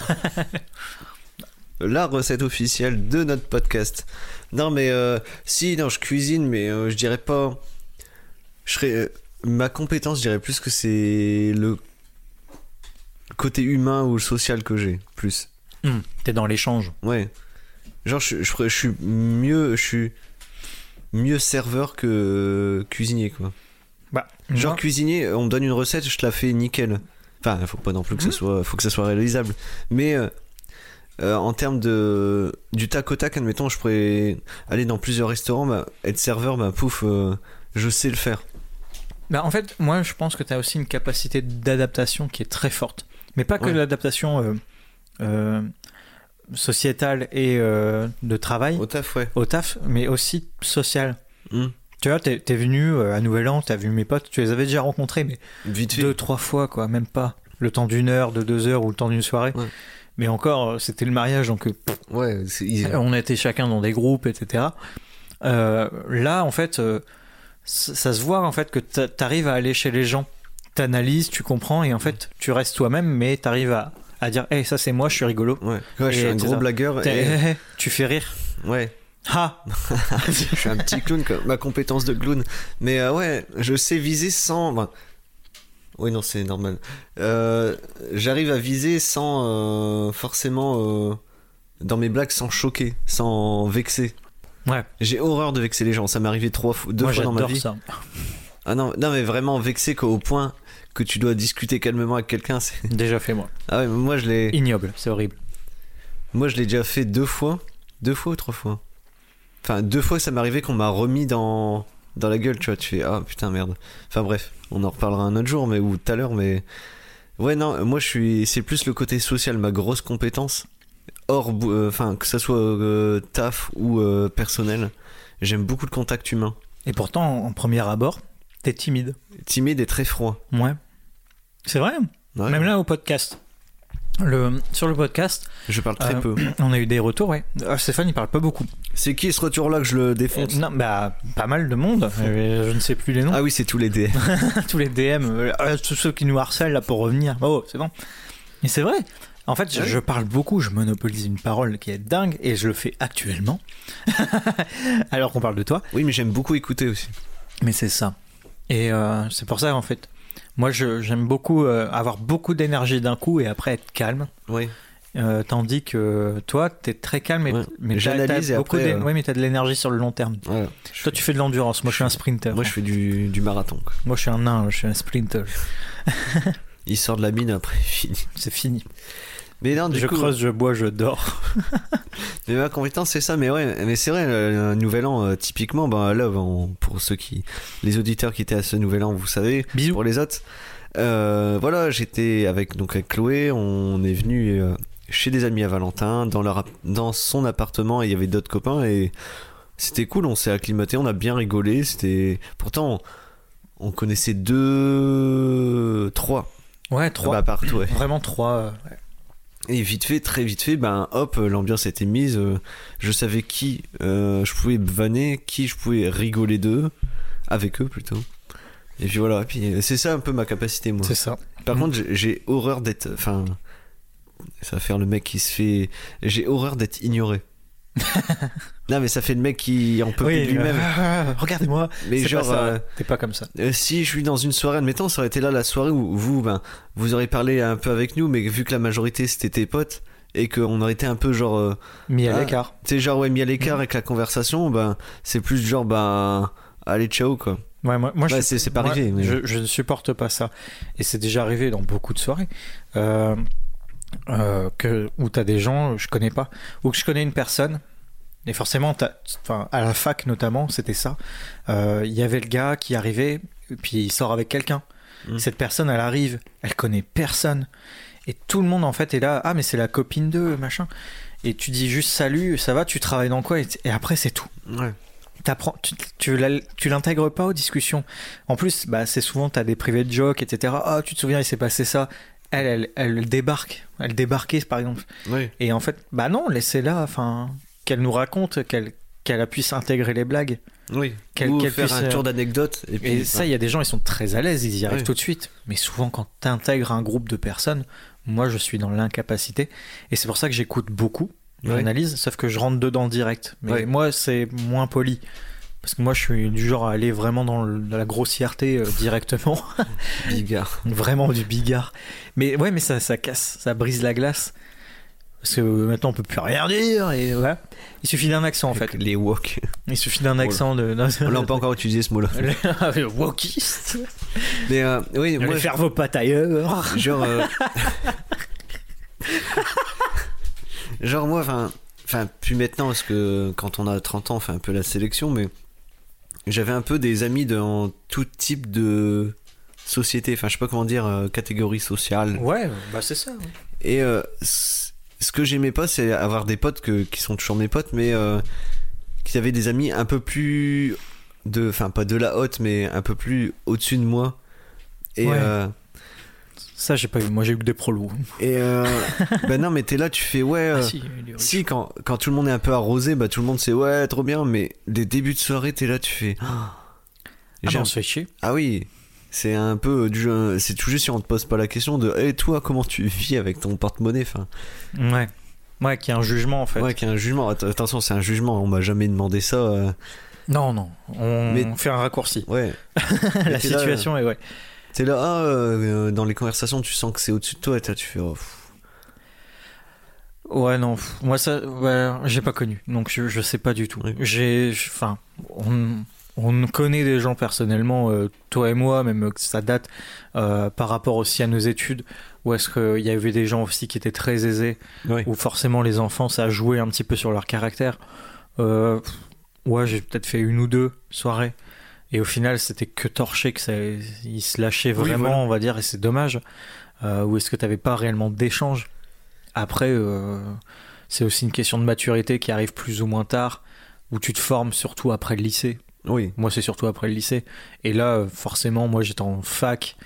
La recette officielle de notre podcast. Non, mais euh, si, non, je cuisine, mais euh, je dirais pas. Je serais, euh, ma compétence, je dirais plus que c'est le côté humain ou social que j'ai, plus. Hum, T'es dans l'échange. Ouais. Genre, je, je, suis mieux, je suis mieux serveur que cuisinier, quoi. Bah, Genre moi- cuisinier, on me donne une recette, je te la fais nickel. Enfin, faut pas non plus que ça soit, faut que ça soit réalisable. Mais euh, euh, en termes de du tac au tac, admettons, je pourrais aller dans plusieurs restaurants, bah, être serveur, bah pouf, euh, je sais le faire. Bah, en fait, moi, je pense que tu as aussi une capacité d'adaptation qui est très forte. Mais pas que Ouais. l'adaptation euh, euh, sociétale et euh, de travail Au taf, ouais. au taf, mais aussi sociale. Hmm. Tu vois, t'es es venu euh, à Nouvel An, t'as vu mes potes, tu les avais déjà rencontrés, mais Vite fait. deux, trois fois, quoi, même pas. Le temps d'une heure, de deux heures ou le temps d'une soirée. Ouais. Mais encore, c'était le mariage, donc Ouais, on était chacun dans des groupes, etc. Euh, là, en fait, euh, ça, ça se voit en fait que t'a- t'arrives à aller chez les gens, t'analyses, tu comprends, et en fait, tu restes toi-même, mais t'arrives à, à dire, hey, ça c'est moi, je suis rigolo. ouais. Ouais, je suis un gros ça. blagueur. Et- tu fais rire. Ouais. Ah je suis un petit clown, quoi. ma compétence de clown. Mais euh, ouais, je sais viser sans. ben, Oui, non, c'est normal. Euh, J'arrive à viser sans euh, forcément. dans mes blagues, sans choquer, sans vexer. Ouais. J'ai horreur de vexer les gens. Ça m'est arrivé trois fois, deux Moi fois dans ma vie. ça. Ah non, non, mais vraiment vexé qu'au point que tu dois discuter calmement avec quelqu'un. c'est- Déjà fait moi. Ah ouais, mais moi je l'ai. Ignoble, c'est horrible. Moi, je l'ai déjà fait deux fois. Deux fois ou trois fois? Enfin, deux fois, ça m'est arrivé qu'on m'a remis dans, dans la gueule, tu vois. Tu fais, ah putain, merde. Enfin, bref, on en reparlera un autre jour, mais ou tout à l'heure, mais. Ouais, non, moi, je suis. C'est plus le côté social, ma grosse compétence. Hors. euh, Enfin, que ça soit euh, taf ou euh, personnel. J'aime beaucoup le contact humain. Et pourtant, en premier abord, t'es timide. Timide et très froid. Ouais. C'est vrai. Ouais. Même là au podcast. Le, sur le podcast, Je parle très Euh, peu. on a eu des retours, ouais. Ah, Stéphane, il parle pas beaucoup. C'est qui ce retour-là que je le défonce Euh, non, bah, pas mal de monde. Euh, je ne sais plus les noms. Ah oui, c'est tous les dés. Tous les DM, euh, euh, tous ceux qui nous harcèlent là pour revenir. Oh, c'est bon. Mais c'est vrai. En fait, je, je parle beaucoup, je monopolise une parole qui est dingue et je le fais actuellement. Alors qu'on parle de toi. Oui, mais j'aime beaucoup écouter aussi. Mais c'est ça. Et euh, c'est pour ça, en fait. Moi, j'aime beaucoup euh, avoir beaucoup d'énergie d'un coup et après être calme. Oui. Euh, tandis que toi, t'es très calme, mais, Ouais. beaucoup après, d'é- euh, ouais, mais t'as de l'énergie sur le long terme. Toi, tu fais de l'endurance. Moi, je suis un sprinter. Moi, je fais du, du marathon. quoi. Moi, je suis un nain. Je suis un sprinter. Il sort de la mine après, fini. C'est fini. Mais non, du je coup, creuse, je bois, je dors. mais ma compétence, c'est ça. Mais ouais, mais c'est vrai, le nouvel an, euh, typiquement, bah, là, pour ceux qui, les auditeurs qui étaient à ce nouvel an, vous savez, Bisous. pour les autres, euh, voilà, j'étais avec, donc, avec Chloé, on est venu euh, chez des amis à Valentin, dans, leur, dans son appartement, et il y avait d'autres copains, et c'était cool, on s'est acclimaté, on a bien rigolé, c'était, pourtant, on, on connaissait deux, trois, Ouais, trois. bah, partout, ouais. Vraiment trois. ouais. Et vite fait, très vite fait, ben hop, l'ambiance était mise. euh, je savais qui euh, je pouvais vanner, qui je pouvais rigoler d'eux, avec eux plutôt. Et puis voilà, et puis euh, c'est ça un peu ma capacité moi. C'est ça. Par Mm. contre, j'ai- j'ai horreur d'être. Enfin, ça va faire le mec qui se fait. J'ai horreur d'être ignoré. non, mais ça fait le mec qui en peut plus de lui-même. euh, Regardez-moi. mais C'est genre, pas ça. euh, T'es pas comme ça. euh, si je suis dans une soirée, admettons, ça aurait été là la soirée où vous, ben, vous aurez parlé un peu avec nous, mais vu que la majorité c'était tes potes et qu'on aurait été un peu genre, Mis à Ah. l'écart. tu sais, genre ouais, mis à Mm. l'écart avec la conversation, ben, c'est plus genre, ben, allez, ciao quoi. Ouais, moi, moi, Ouais, je, c'est- c'est pas arrivé, mais- Je, je ne supporte pas ça. Et c'est déjà arrivé dans beaucoup de soirées. Euh, euh, que, où t'as des gens, je connais pas, ou que je connais une personne. Et forcément, enfin, à la fac notamment, c'était ça. Euh, Il y avait le gars qui arrivait, puis il sort avec quelqu'un. Mm. Cette personne, elle arrive, elle connaît personne. Et tout le monde, en fait, est là. Ah, mais c'est la copine d'eux, machin. Et tu dis juste salut, ça va, tu travailles dans quoi? Et, et après, c'est tout Ouais. t'apprends, tu, tu, tu l'intègres pas aux discussions. En plus, bah, c'est souvent, t'as des privés de jokes, etc. Ah, tu te souviens, il s'est passé ça. Elle, elle, elle débarque. Elle débarquait, par exemple. Et en fait, bah non, laissez-la, enfin, qu'elle nous raconte, qu'elle qu'elle puisse intégrer les blagues. Oui. Quel- Ou quel faire puisse, un euh, tour d'anecdote. Et, puis, Et ça, il y a des gens, ils sont très à l'aise, ils y arrivent tout de suite. Mais souvent, quand t'intègres un groupe de personnes, moi, je suis dans l'incapacité. Et c'est pour ça que j'écoute beaucoup, j'analyse, sauf que je rentre dedans direct. Mais moi, c'est moins poli. Parce que moi, je suis du genre à aller vraiment dans, le- dans la grossièreté euh, directement. bigard. vraiment du bigard. Mais ouais, mais ça, ça casse, ça brise la glace. Parce que maintenant, on peut plus rien dire. Et voilà. Il suffit d'un accent, en fait. Les wok. Il suffit d'un accent de. On l'a pas encore utilisé ce mot-là. Le wokiste. Mais euh, oui, Allez moi, faire vos pattes ailleurs. genre. euh, genre moi, enfin. Enfin, plus maintenant, parce que quand on a 30 ans, on fait un peu la sélection, mais j'avais un peu des amis dans tout type de société, enfin, je sais pas comment dire, euh, catégorie sociale. Ouais, bah c'est ça. Et euh, ce que j'aimais pas, c'est avoir des potes que, qui sont toujours mes potes, mais euh, qui avaient des amis un peu plus de, enfin pas de la haute, mais un peu plus au-dessus de moi. Et Ouais. Euh, Ça, j'ai pas eu. Moi, j'ai eu que des prolos. et euh, ben non, mais t'es là, tu fais ouais. euh, Ah, si, est riche. si, quand, quand tout le monde est un peu arrosé, bah tout le monde sait ouais, trop bien, mais des débuts de soirée, t'es là, tu fais. Ah, bah, on se fait chier. ah oui, c'est un peu du c'est tout juste si on te pose pas la question de et toi comment tu vis avec ton porte-monnaie, enfin. Ouais. Ouais, qui a un jugement en fait. Ouais, qui a un jugement. Att- Attention, c'est un jugement. On m'a jamais demandé ça. euh. Non, non, on Mais- fait un raccourci. Ouais. La là, situation est ouais. T'es là, ah, euh, dans les conversations, tu sens que c'est au-dessus de toi. Et t'as- tu fais, oh. Ouais, non, pff, moi ça, ouais, j'ai pas connu, donc je, je sais pas du tout. Oui. J'ai, enfin, on, on connaît des gens personnellement, euh, toi et moi, même que ça date euh, par rapport aussi à nos études, où est-ce qu'il y avait des gens aussi qui étaient très aisés, Ouais. où forcément les enfants, ça joué un petit peu sur leur caractère. Ouais, j'ai peut-être fait une ou deux soirées. Et au final, c'était que torché, que ça, ils se lâchaient Oui, vraiment, voilà. on va dire, et c'est dommage. Euh, ou est-ce que t'avais pas réellement d'échange? Après, euh, c'est aussi une question de maturité qui arrive plus ou moins tard, où tu te formes surtout après le lycée. Oui. Moi, c'est surtout après le lycée. Et là, forcément, moi, j'étais en fac.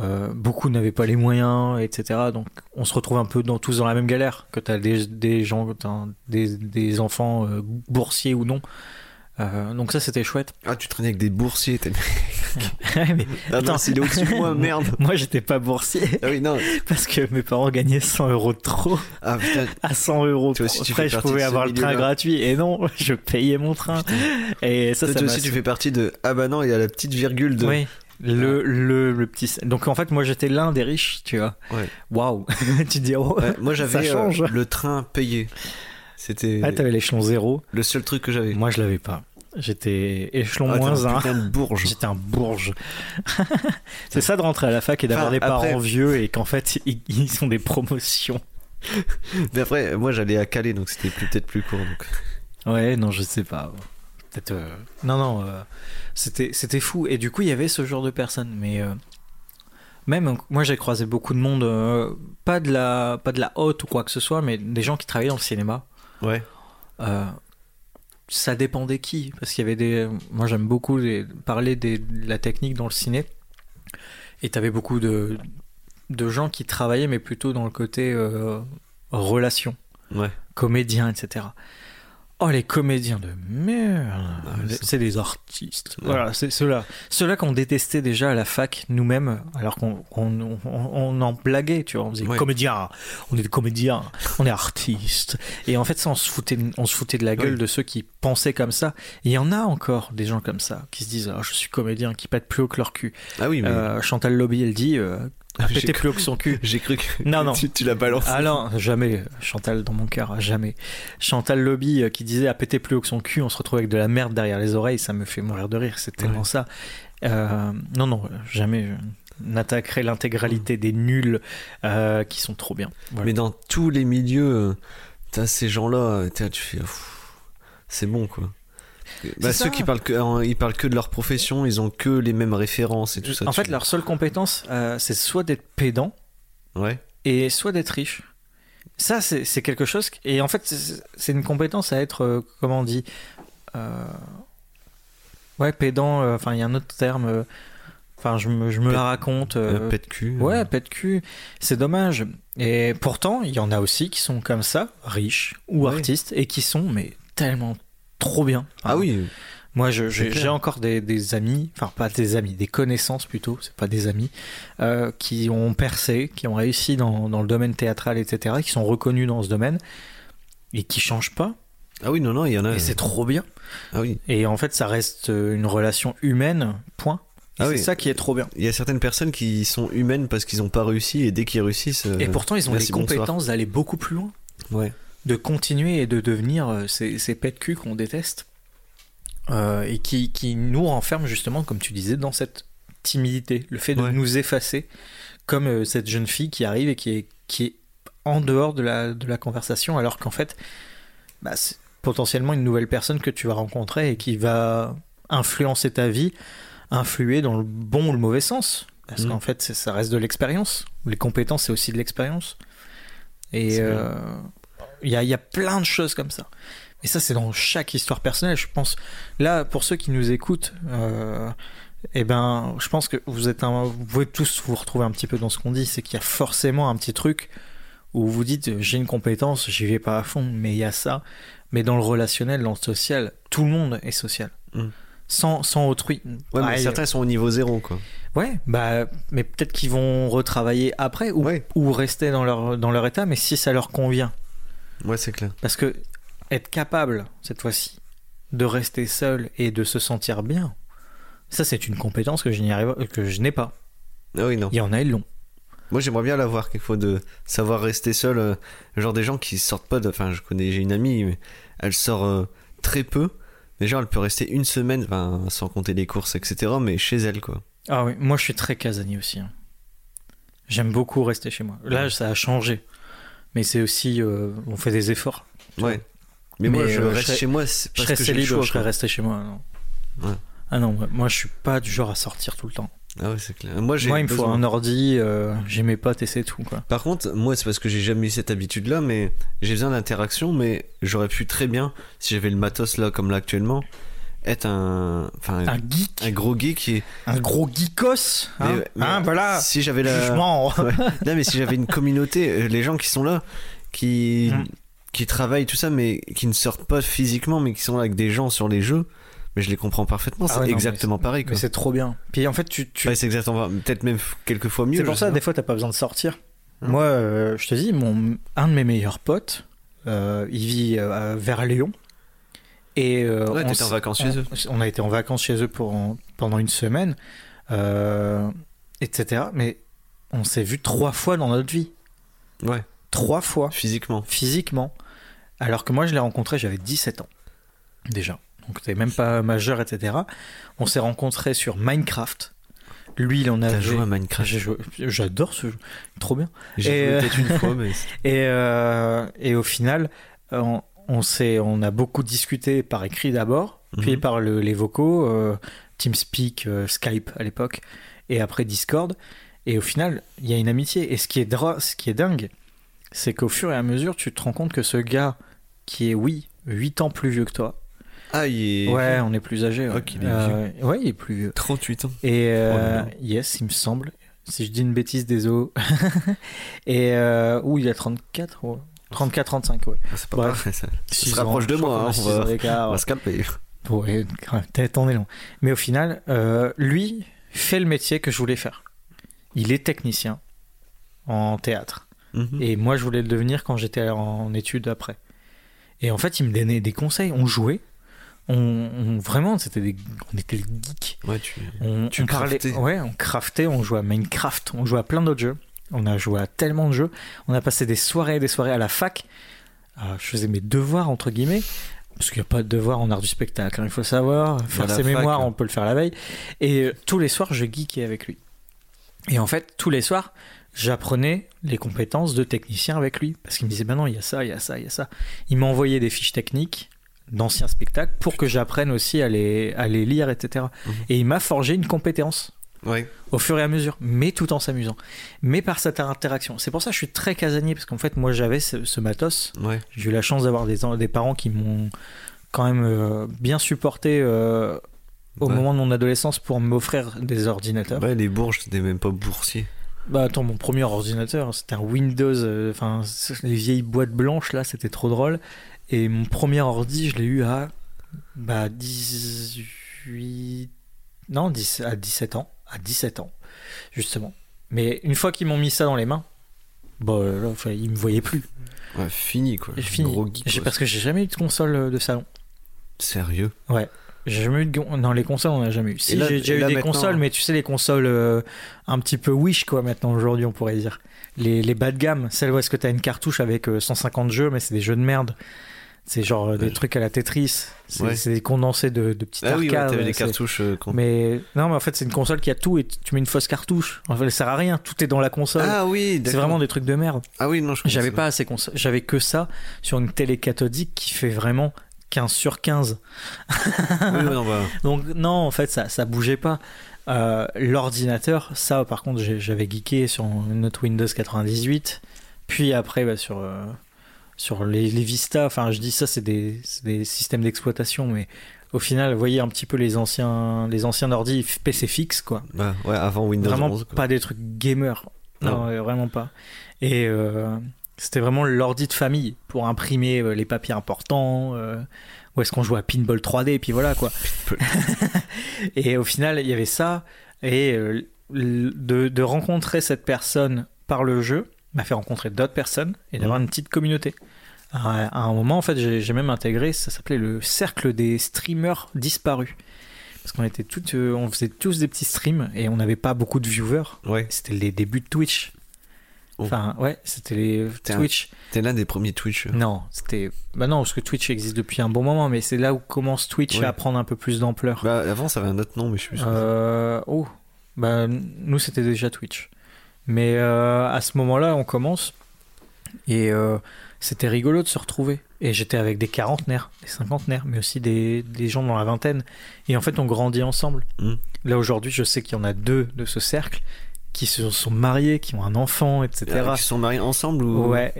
Euh, beaucoup n'avaient pas les moyens, etc. Donc, on se retrouve un peu dans, tous dans la même galère. Que tu as des, des gens, t'as des, des enfants euh, boursiers ou non. Euh, donc, ça, c'était chouette. Ah, tu traînais avec des boursiers. t'es- mais Ah, Attends. non, il est au-dessus de moi, merde. moi, j'étais pas boursier Ah oui, non. parce que mes parents gagnaient 100 euros de trop. Ah putain. À 100 euros Toi de aussi, trop. tu Après, je pouvais avoir le train gratuit. Et non, je payais mon train. Et ça, Toi, ça toi m'a aussi, tu fais partie de. Ah bah non, il y a la petite virgule de. Oui. Le, le, le petit. Donc en fait, moi j'étais l'un des riches, tu vois. Ouais. Waouh Tu te dis, oh, Ouais, moi, j'avais euh, le train payé. C'était ah, t'avais l'échelon zéro. le seul truc que j'avais. Moi je l'avais pas. J'étais échelon Ah, moins un 1. putain de bourge. J'étais un bourge. c'est ça de rentrer à la fac et d'avoir Enfin, des parents après- vieux et qu'en fait ils, ils ont des promotions. Mais après, moi, j'allais à Calais, donc c'était peut-être plus court. Donc. Ouais, non, je sais pas. Peut-être. euh, Non, non, euh, c'était, c'était fou. Et du coup, il y avait ce genre de personnes. Mais euh, même, moi, j'ai croisé beaucoup de monde, pas, de la, pas de la haute ou quoi que ce soit, mais des gens qui travaillaient dans le cinéma. Ouais. Ça dépendait qui. Parce qu'il y avait des. Moi, j'aime beaucoup les- parler des- de la technique dans le ciné. Et t'avais beaucoup de, de gens qui travaillaient, mais plutôt dans le côté euh, relation Ouais. comédiens, etc. Oh, les comédiens de merde. Ah, c'est des artistes. Ouais. Voilà, c'est ceux-là. Ceux-là qu'on détestait déjà à la fac, nous-mêmes, alors qu'on on, on- on en blaguait, tu vois. On disait Ouais. comédiens, on est des comédiens, on est artistes. Et en fait, ça, on se foutait, de- on se foutait de la gueule de ceux qui pensaient comme ça. Et il y en a encore des gens comme ça, qui se disent Ah, Je suis comédien, qui pètent plus haut que leur cul. Ah oui, mais. Euh, Chantal Lobby, elle dit euh, Péter cru- plus haut que son cul. J'ai cru que Non, non. tu, tu l'as balancé. Ah non, jamais. Chantal dans mon cœur, jamais. Chantal Lobby euh, qui disait à péter plus haut que son cul, on se retrouve avec de la merde derrière les oreilles, ça me fait mourir de rire, c'est tellement Ouais. ça. Euh, non, non, jamais je n'attaquerai l'intégralité des nuls euh, qui sont trop bien. Voilà. Mais dans tous les milieux, t'as ces gens-là, tu fais. C'est bon, quoi. Bah, ceux ça. qui parlent que, euh, ils parlent que de leur profession, ils ont que les mêmes références et tout ça. en fait, leur seule compétence, euh, c'est soit d'être pédant Ouais. et soit d'être riche. Ça, c'est quelque chose. qui- Et en fait, c'est une compétence à être, euh, comment on dit euh, Ouais, pédant, euh, enfin, il y a un autre terme. euh, Enfin, je me, je me Pète- la raconte. euh, de cul. Ouais, pète cul. C'est dommage. Et pourtant, il y en a aussi qui sont comme ça, riches ou Ouais. artistes, et qui sont, mais tellement trop bien. Ah oui. Moi, j'ai encore des, des amis, enfin pas des amis, des connaissances plutôt, c'est pas des amis, euh, qui ont percé, qui ont réussi dans, dans le domaine théâtral, etc., qui sont reconnus dans ce domaine et qui changent pas. Ah oui, non, non, il y en a. Et c'est trop bien. Ah oui. Et en fait, ça reste euh, une relation humaine, point. Ah c'est oui. ça qui est trop bien. Il y a certaines personnes qui sont humaines parce qu'ils n'ont pas réussi et dès qu'ils réussissent. euh, Et pourtant, ils ont merci, les compétences d'aller beaucoup plus loin. Ouais. De continuer et de devenir euh, ces, ces pets de cul qu'on déteste euh, et qui, qui nous renferment justement, comme tu disais, dans cette timidité, le fait de Ouais. nous effacer, comme euh, cette jeune fille qui arrive et qui est, qui est en dehors de la, de la conversation, alors qu'en fait, bah, c'est potentiellement une nouvelle personne que tu vas rencontrer et qui va influencer ta vie, influer dans le bon ou le mauvais sens. Parce Mhm. qu'en fait, ça reste de l'expérience. Les compétences, c'est aussi de l'expérience. Et euh, il y, a, y a plein de choses comme ça. Et ça, c'est dans chaque histoire personnelle, je pense. Là, pour ceux qui nous écoutent, euh, eh ben, je pense que vous êtes un, vous pouvez tous vous retrouver un petit peu dans ce qu'on dit, c'est qu'il y a forcément un petit truc où vous dites j'ai une compétence, j'y vais pas à fond, mais il y a ça. Mais dans le relationnel, dans le social, tout le monde est social. Mm. Sans, sans autrui. Ouais, mais certains sont au niveau zéro, quoi. Ouais, bah, mais peut-être qu'ils vont retravailler après ou, Ouais. ou rester dans leur, dans leur état, mais si ça leur convient. Ouais, c'est clair. Parce que être capable, cette fois-ci, de rester seul et de se sentir bien, ça, c'est une compétence que je n'y arrive, que je n'ai pas. Ah oui, non. Il y en a, ils l'ont. Moi, j'aimerais bien l'avoir quelquefois de savoir rester seul. euh, genre des gens qui sortent pas de. Enfin, je connais, j'ai une amie, mais elle sort euh, très peu. Mais genre, elle peut rester une semaine, sans compter les courses, etc. Mais chez elle, quoi. Ah oui, moi, je suis très casanier aussi. hein. J'aime beaucoup rester chez moi. Là, ça a changé. Mais c'est aussi. euh, on fait des efforts. Ouais. Mais, moi, je euh, reste je serais- chez moi Je serais que célib, choix. je serais resté chez moi. non. Ouais. Ah non, moi- je suis pas du genre à sortir tout le temps. Ah ouais, c'est clair. Moi, Moi il me faut un ordi, euh, j'ai mes potes et c'est tout quoi. Par contre, moi, c'est parce que j'ai jamais eu cette habitude-là, mais j'ai besoin d'interaction, mais j'aurais pu très bien, si j'avais le matos là, comme là actuellement, être un. Enfin, Un geek, un gros geek qui. un gros geekos, hein, Mais- mais Hein, voilà. Si j'avais la. Ouais. Non, mais si j'avais une communauté, euh, les gens qui sont là, qui, Mm. qui travaillent, tout ça, mais qui ne sortent pas physiquement, mais qui sont là avec des gens sur les jeux, mais je les comprends parfaitement. Ah C'est ouais, exactement pareil, quoi. Mais c'est trop bien. Puis en fait tu, tu... Ouais, c'est exactement. Peut-être même quelques fois mieux. c'est pour ça des fois t'as pas besoin de sortir. Hein. Moi euh, je te dis mon un de mes meilleurs potes, euh, il vit euh, vers Lyon et euh. Ouais, on en vacances on, chez eux. on a été en vacances chez eux pour, pendant une semaine, euh, etc. Mais on s'est vu trois fois dans notre vie. Ouais, Trois fois, physiquement. physiquement. Alors que moi, je l'ai rencontré, j'avais 17 ans. Déjà. Donc, t'es même pas majeur, etc. On s'est rencontrés sur Minecraft. Lui, il en T'as avait. joué à Minecraft. J'adore ce jeu. Trop bien. J'ai joué euh, peut-être une fois, mais. Et, euh, et au final, on, on, s'est- on a beaucoup discuté par écrit d'abord, puis Mhm. par le- les vocaux, euh, TeamSpeak, euh, Skype à l'époque, et après Discord. Et au final, il y a une amitié. Et ce qui est, ce qui est dingue, c'est qu'au fur et à mesure, tu te rends compte que ce gars, qui est, oui, 8 ans plus vieux que toi, Ah, il est. ouais, on est plus âgé. Ouais, il est Euh, ouais, il est plus vieux. 38 ans. Et euh, Oh yes, il me semble. Si je dis une bêtise, désolé. et euh, où il a 34 ouais. 34-35, ouais. Ah, c'est pas Bref. pareil, ça. Se rapproche de moi, hein, on va- On ouais. va se calmer. Ouais, grave, t'es- t'en es long. Mais au final, euh, lui fait le métier que je voulais faire. Il est technicien en théâtre. Mhm. Et moi, je voulais le devenir quand j'étais en études après. Et en fait, il me donnait des conseils. On jouait. On, on- vraiment, c'était des, on était le geek. Ouais, tu. On, Tu on parlait, craftais. ouais, on craftait, on jouait à Minecraft, on jouait à plein d'autres jeux. On a joué à tellement de jeux. On a passé des soirées et des soirées à la fac. Euh, je faisais mes devoirs, entre guillemets. Parce qu'il n'y a pas de devoirs en art du spectacle, hein, il faut savoir. Faire ses fac. mémoires, on peut le faire la veille. Et euh, tous les soirs, je geekais avec lui. Et en fait, tous les soirs, j'apprenais les compétences de technicien avec lui. Parce qu'il me disait, ben non, il y a ça, il y a ça, il y a ça. Il m'envoyait des fiches techniques d'anciens spectacles pour que j'apprenne aussi à les, à les lire, etc. Mhm. Et il m'a forgé une compétence Ouais. au fur et à mesure, mais tout en s'amusant. Mais par cette interaction. C'est pour ça que je suis très casanier, parce qu'en fait, moi, j'avais ce, ce matos. Ouais. J'ai eu la chance d'avoir des, des parents qui m'ont quand même euh, bien supporté euh, au Ouais. moment de mon adolescence pour m'offrir des ordinateurs. Ouais, les bourges, t'étais même pas boursier. Bah attends, mon premier ordinateur, c'était un Windows, euh, enfin les vieilles boîtes blanches là, c'était trop drôle. Et mon premier ordi, je l'ai eu à bah 18 non, 10 à 17 ans, à 17 ans justement. Mais une fois qu'ils m'ont mis ça dans les mains, bah là, enfin, ils me voyaient plus. Ouais, fini quoi. J'ai fini. Gros geek. Parce que j'ai jamais eu de console euh, de salon. Sérieux? J'ai jamais eu de dans les consoles, on n'a jamais eu. Si j'ai eu des maintenant- consoles, mais tu sais les consoles euh, un petit peu wish quoi maintenant aujourd'hui on pourrait dire. Les, les bas de gamme, celles où est-ce que t'as une cartouche avec euh, 150 jeux, mais c'est des jeux de merde. C'est genre euh, des Ouais. trucs à la Tetris. C'est Ouais. des condensés de, de petites Ah oui, ouais, arcades. t'avais les c'est- cartouches. euh, quand- Mais non, mais en fait c'est une console qui a tout et tu mets une fausse cartouche. En fait, elle sert à rien. Tout est dans la console. Ah oui, c'est vraiment des trucs de merde. Ah oui, non, je J'avais pas assez consoles. J'avais que ça sur une télé cathodique qui fait vraiment 15 sur 15. ça. Oui, ouais, non, bah, Donc non, en fait, ça, ça bougeait pas. Euh, L'ordinateur, ça, par contre, j'avais geeké sur notre Windows 98. Puis après, bah, sur, euh, sur les, les Vista, enfin, je dis ça, c'est des, des systèmes d'exploitation, mais au final, vous voyez un petit peu les anciens, les anciens ordi PC fixe, quoi. bah, ouais, avant Windows vraiment 11. quoi. pas des trucs gamers. Non, Non. euh, vraiment pas. Et euh, c'était vraiment l'ordi de famille pour imprimer euh, les papiers importants. euh, où est-ce qu'on jouait à Pinball 3D, et puis voilà quoi. et au final, il y avait ça. Et de, de rencontrer cette personne par le jeu m'a fait rencontrer d'autres personnes et d'avoir une petite communauté. À à un moment, en fait, j'ai même intégré, ça s'appelait le cercle des streamers disparus. Parce qu'on était toutes, euh, on faisait tous des petits streams et on n'avait pas beaucoup de viewers. Ouais. C'était les débuts de Twitch. Oh. Enfin, ouais, c'était les Twitch. T'es l'un des premiers Twitch. euh. Non, c'était. Bah non, parce que Twitch existe depuis un bon moment, mais c'est là où commence Twitch Ouais. à prendre un peu plus d'ampleur. Bah, avant, ça avait un autre nom, mais je suis plus sûr. Euh, oh, bah nous c'était déjà Twitch. Mais euh, à ce moment-là, on commence et euh, c'était rigolo de se retrouver. Et j'étais avec des quarantenaires, des cinquantenaires, mais aussi des, des gens dans la vingtaine. Et en fait, on grandit ensemble. Mm. Là aujourd'hui, je sais qu'il y en a deux de ce cercle qui se sont mariés, qui ont un enfant, etc. Ah, Qui se sont mariés ensemble ou Ouais,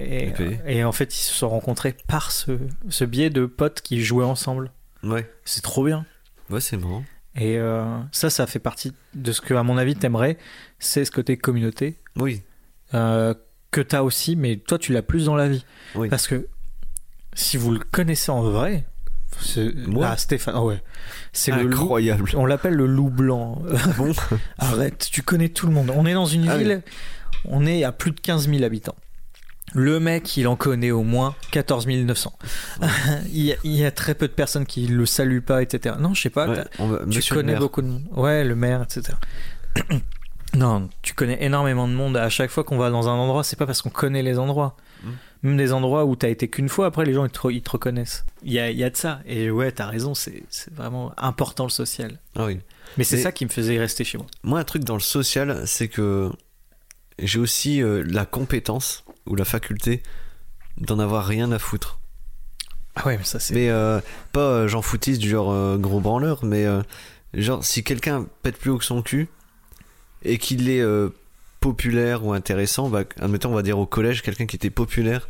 et en fait, ils se sont rencontrés par ce, ce biais de potes qui jouaient ensemble. Ouais. C'est trop bien. Ouais, c'est marrant. Et euh, ça, ça fait partie de ce que, à mon avis, t'aimerais. C'est ce côté communauté Oui. euh, que t'as aussi, mais toi, tu l'as plus dans la vie. Oui. Parce que si vous le connaissez en vrai, c'est- Moi ah, Stéphane, ah ouais, c'est le loup. Incroyable. On l'appelle le loup blanc. Bon. Arrête, tu connais tout le monde. On est dans une Ah oui. ville, on est à plus de 15 000 habitants. Le mec, il en connaît au moins 14 900. il, y a, il y a très peu de personnes qui le saluent pas, etc. Non, je sais pas. Ouais, va- tu connais beaucoup de monde. Ouais, le maire, etc. non, tu connais énormément de monde. À chaque fois qu'on va dans un endroit, c'est pas parce qu'on connaît les endroits. Mm. Même des endroits où t'as été qu'une fois, après les gens ils te, ils te reconnaissent. Il y a, il y a de ça. Et ouais, t'as raison, c'est vraiment important le social. Ah oui. Mais c'est ça qui me faisait rester chez moi. Moi, un truc dans le social, c'est que j'ai aussi euh, la compétence ou la faculté d'en avoir rien à foutre. Ah ouais, mais ça c'est. Mais euh, pas euh, j'en foutiste du genre euh, gros branleur, mais euh, genre si quelqu'un pète plus haut que son cul et qu'il est populaire ou intéressant, bah, admettons on va dire au collège quelqu'un qui était populaire,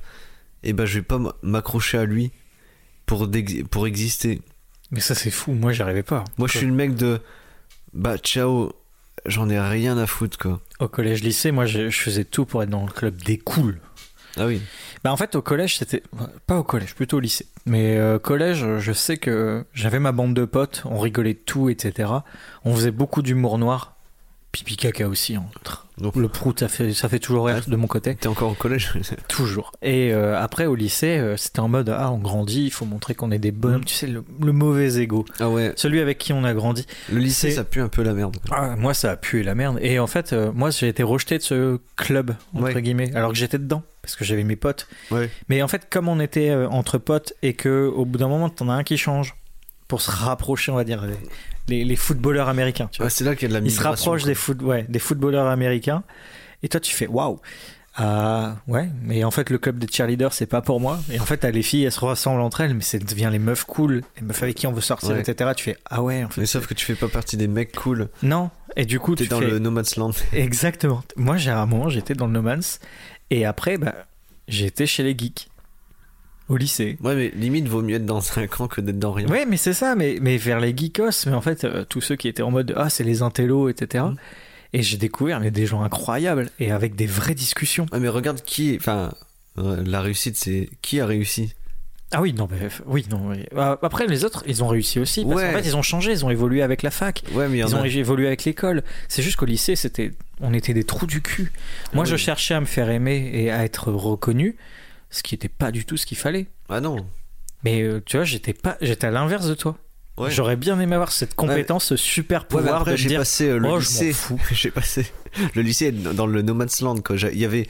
et bah je vais pas m'accrocher à lui pour, pour exister. Mais ça c'est fou. Moi j'y arrivais pas. Moi je suis le mec de bah ciao, j'en ai rien à foutre quoi. Au collège lycée, moi je, je faisais tout pour être dans le club des cools. Ah oui, Bah en fait au collège c'était pas au collège plutôt au lycée mais euh, collège je sais que j'avais ma bande de potes on rigolait de tout etc on faisait beaucoup d'humour noir pipi caca aussi entre Donc- le prout ça fait ça fait toujours rire de mon côté. T'es encore au collège toujours. Et euh, après au lycée euh, c'était en mode ah on grandit il faut montrer qu'on est des bonhommes tu sais le, le mauvais ego. Ah ouais, celui avec qui on a grandi. Le lycée ça pue un peu la merde. ah, moi ça a pué la merde. Et en fait euh, moi j'ai été rejeté de ce club entre Ouais. guillemets alors que j'étais dedans parce que j'avais mes potes. Ouais. mais en fait, comme on était entre potes et que au bout d'un moment, t'en as un qui change pour se rapprocher, on va dire, les, footballeurs américains. Tu vois. C'est là qu'il y a de la Ils se rapprochent quoi. des, foot, ouais, des footballeurs américains. Et toi, tu fais waouh. Ah ouais, mais en fait, le club des cheerleaders, c'est pas pour moi. Et en fait, t'as les filles, elles se ressemblent entre elles, mais c'est devient les meufs cool, les meufs avec qui on veut sortir, Ouais. etc. Tu fais ah ouais, en fait. Mais sauf que tu fais pas partie des mecs cool. Non. Et du coup, T'es tu dans fais le No Man's Land. exactement. Moi, j'ai à un moment, j'étais dans le No Man's, et après, bah, été chez les geeks au lycée. Ouais, mais limite, vaut mieux être dans un camp que d'être dans rien. Ouais, mais c'est ça, mais, mais vers les geekos, mais en fait, euh, tous ceux qui étaient en mode ah, c'est les intellos, etc. Mhm. Et j'ai découvert mais des gens incroyables et avec des vraies discussions. Ouais, mais regarde qui. Enfin, euh, la réussite, c'est qui a réussi? Ah oui, non, mais oui, non. oui. Euh, Après, les autres, ils ont réussi aussi. Parce Ouais. qu'en fait, ils ont changé, ils ont évolué avec la fac, Ouais, mais ils ont a. évolué avec l'école. C'est juste qu'au lycée, c'était, on était des trous du cul. Moi, Ah je cherchais à me faire aimer et à être reconnu, ce qui n'était pas du tout ce qu'il fallait. Ah non. Mais euh, tu vois, j'étais pas, j'étais à l'inverse de toi. Ouais. J'aurais bien aimé avoir cette compétence, ce super Ouais, mais pouvoir après, de me j'ai dire passé euh, le oh, je m'en lycée. fous. j'ai passé le lycée dans le No Man's Land. Quoi. Il y avait.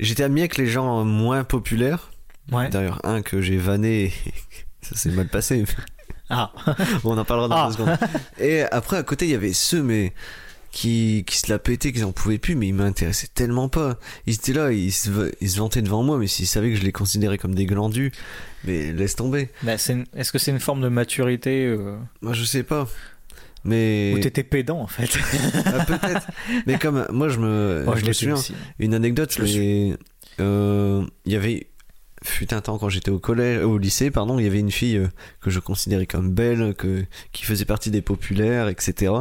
J'étais ami avec les gens moins populaires. Ouais. D'ailleurs, un que j'ai vanné. Ça s'est mal passé. Ah. Bon, on en parlera dans Ah. deux secondes. Et après, à côté, il y avait ceux, mais qui, qui se la pétaient, qu'ils en pouvaient plus, mais ils m'intéressaient tellement pas. Ils étaient là, ils se, ils se vantaient devant moi, mais s'ils savaient que je les considérais comme des glandus, mais laisse tomber. Bah, Est-ce que c'est une forme de maturité euh, Moi, je sais pas. Mais. où t'étais pédant en fait Ah, peut-être. mais comme moi, je me, Moi, je me l'étais souviens, aussi. une anecdote, Je euh, Il y avait. Fut un temps quand j'étais au collège, au lycée, pardon, il y avait une fille euh, que je considérais comme belle, que, qui faisait partie des populaires, etc.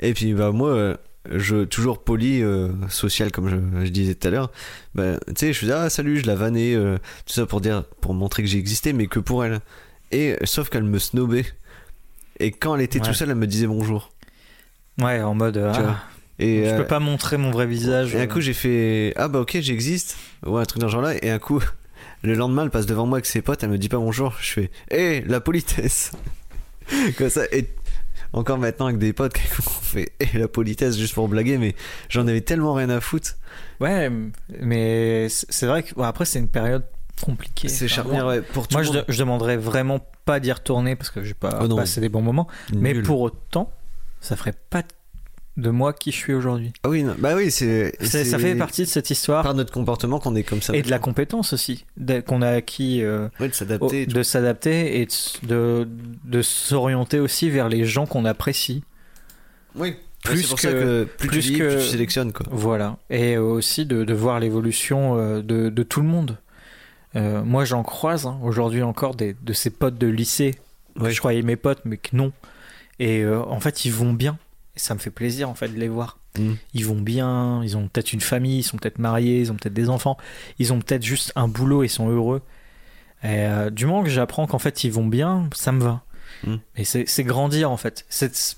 Et puis bah moi, euh, je toujours poli, euh, social comme je, je disais tout à l'heure. Bah, tu sais, je faisais ah salut, je la vannais, euh, tout ça pour dire, pour montrer que j'existais, mais que pour elle. Et sauf qu'elle me snobait. Et quand elle était Ouais. tout seule, elle me disait bonjour. Ouais, en mode. ah, Et je euh, peux pas montrer mon vrai visage. et un coup, j'ai fait Ah bah ok, j'existe. Ouais, un truc dans ce genre-là. Et un coup, Le lendemain, elle passe devant moi avec ses potes, elle me dit pas bonjour. Je fais, hé, la politesse. Comme ça, et encore maintenant avec des potes, on fait, hé, la politesse juste pour blaguer, mais j'en avais tellement rien à foutre. Ouais, mais c'est vrai que bon, après c'est une période compliquée. C'est Enfin, charnière, ouais, pour tout Moi, le je, monde. je demanderais vraiment pas d'y retourner parce que j'ai pas Oh passé des bons moments. Mais pour autant, ça ferait pas de moi qui je suis aujourd'hui. Ah oui, non, bah oui, c'est. C'est- Ça fait partie de cette histoire Par notre comportement qu'on est comme ça. et de la compétence aussi de- qu'on a acquis euh, Ouais, de s'adapter. de s'adapter et de, de, de s'orienter aussi vers les gens qu'on apprécie. Oui. Plus c'est pour que- ça que plus, plus tu lis, que- plus tu sélectionnes, quoi. Voilà. Et aussi de, de voir l'évolution euh, de, de tout le monde. Euh, moi, j'en croise hein, aujourd'hui encore des, de ces potes de lycée. Ouais. Je croyais mes potes, mais que non. Et euh, en fait, ils vont bien. Et ça me fait plaisir, en fait, de les voir. Mm. Ils vont bien, ils ont peut-être une famille, ils sont peut-être mariés, ils ont peut-être des enfants, ils ont peut-être juste un boulot et sont heureux. Et euh, du moment que j'apprends qu'en fait ils vont bien, ça me va. Mm. Et c'est grandir en fait. C'est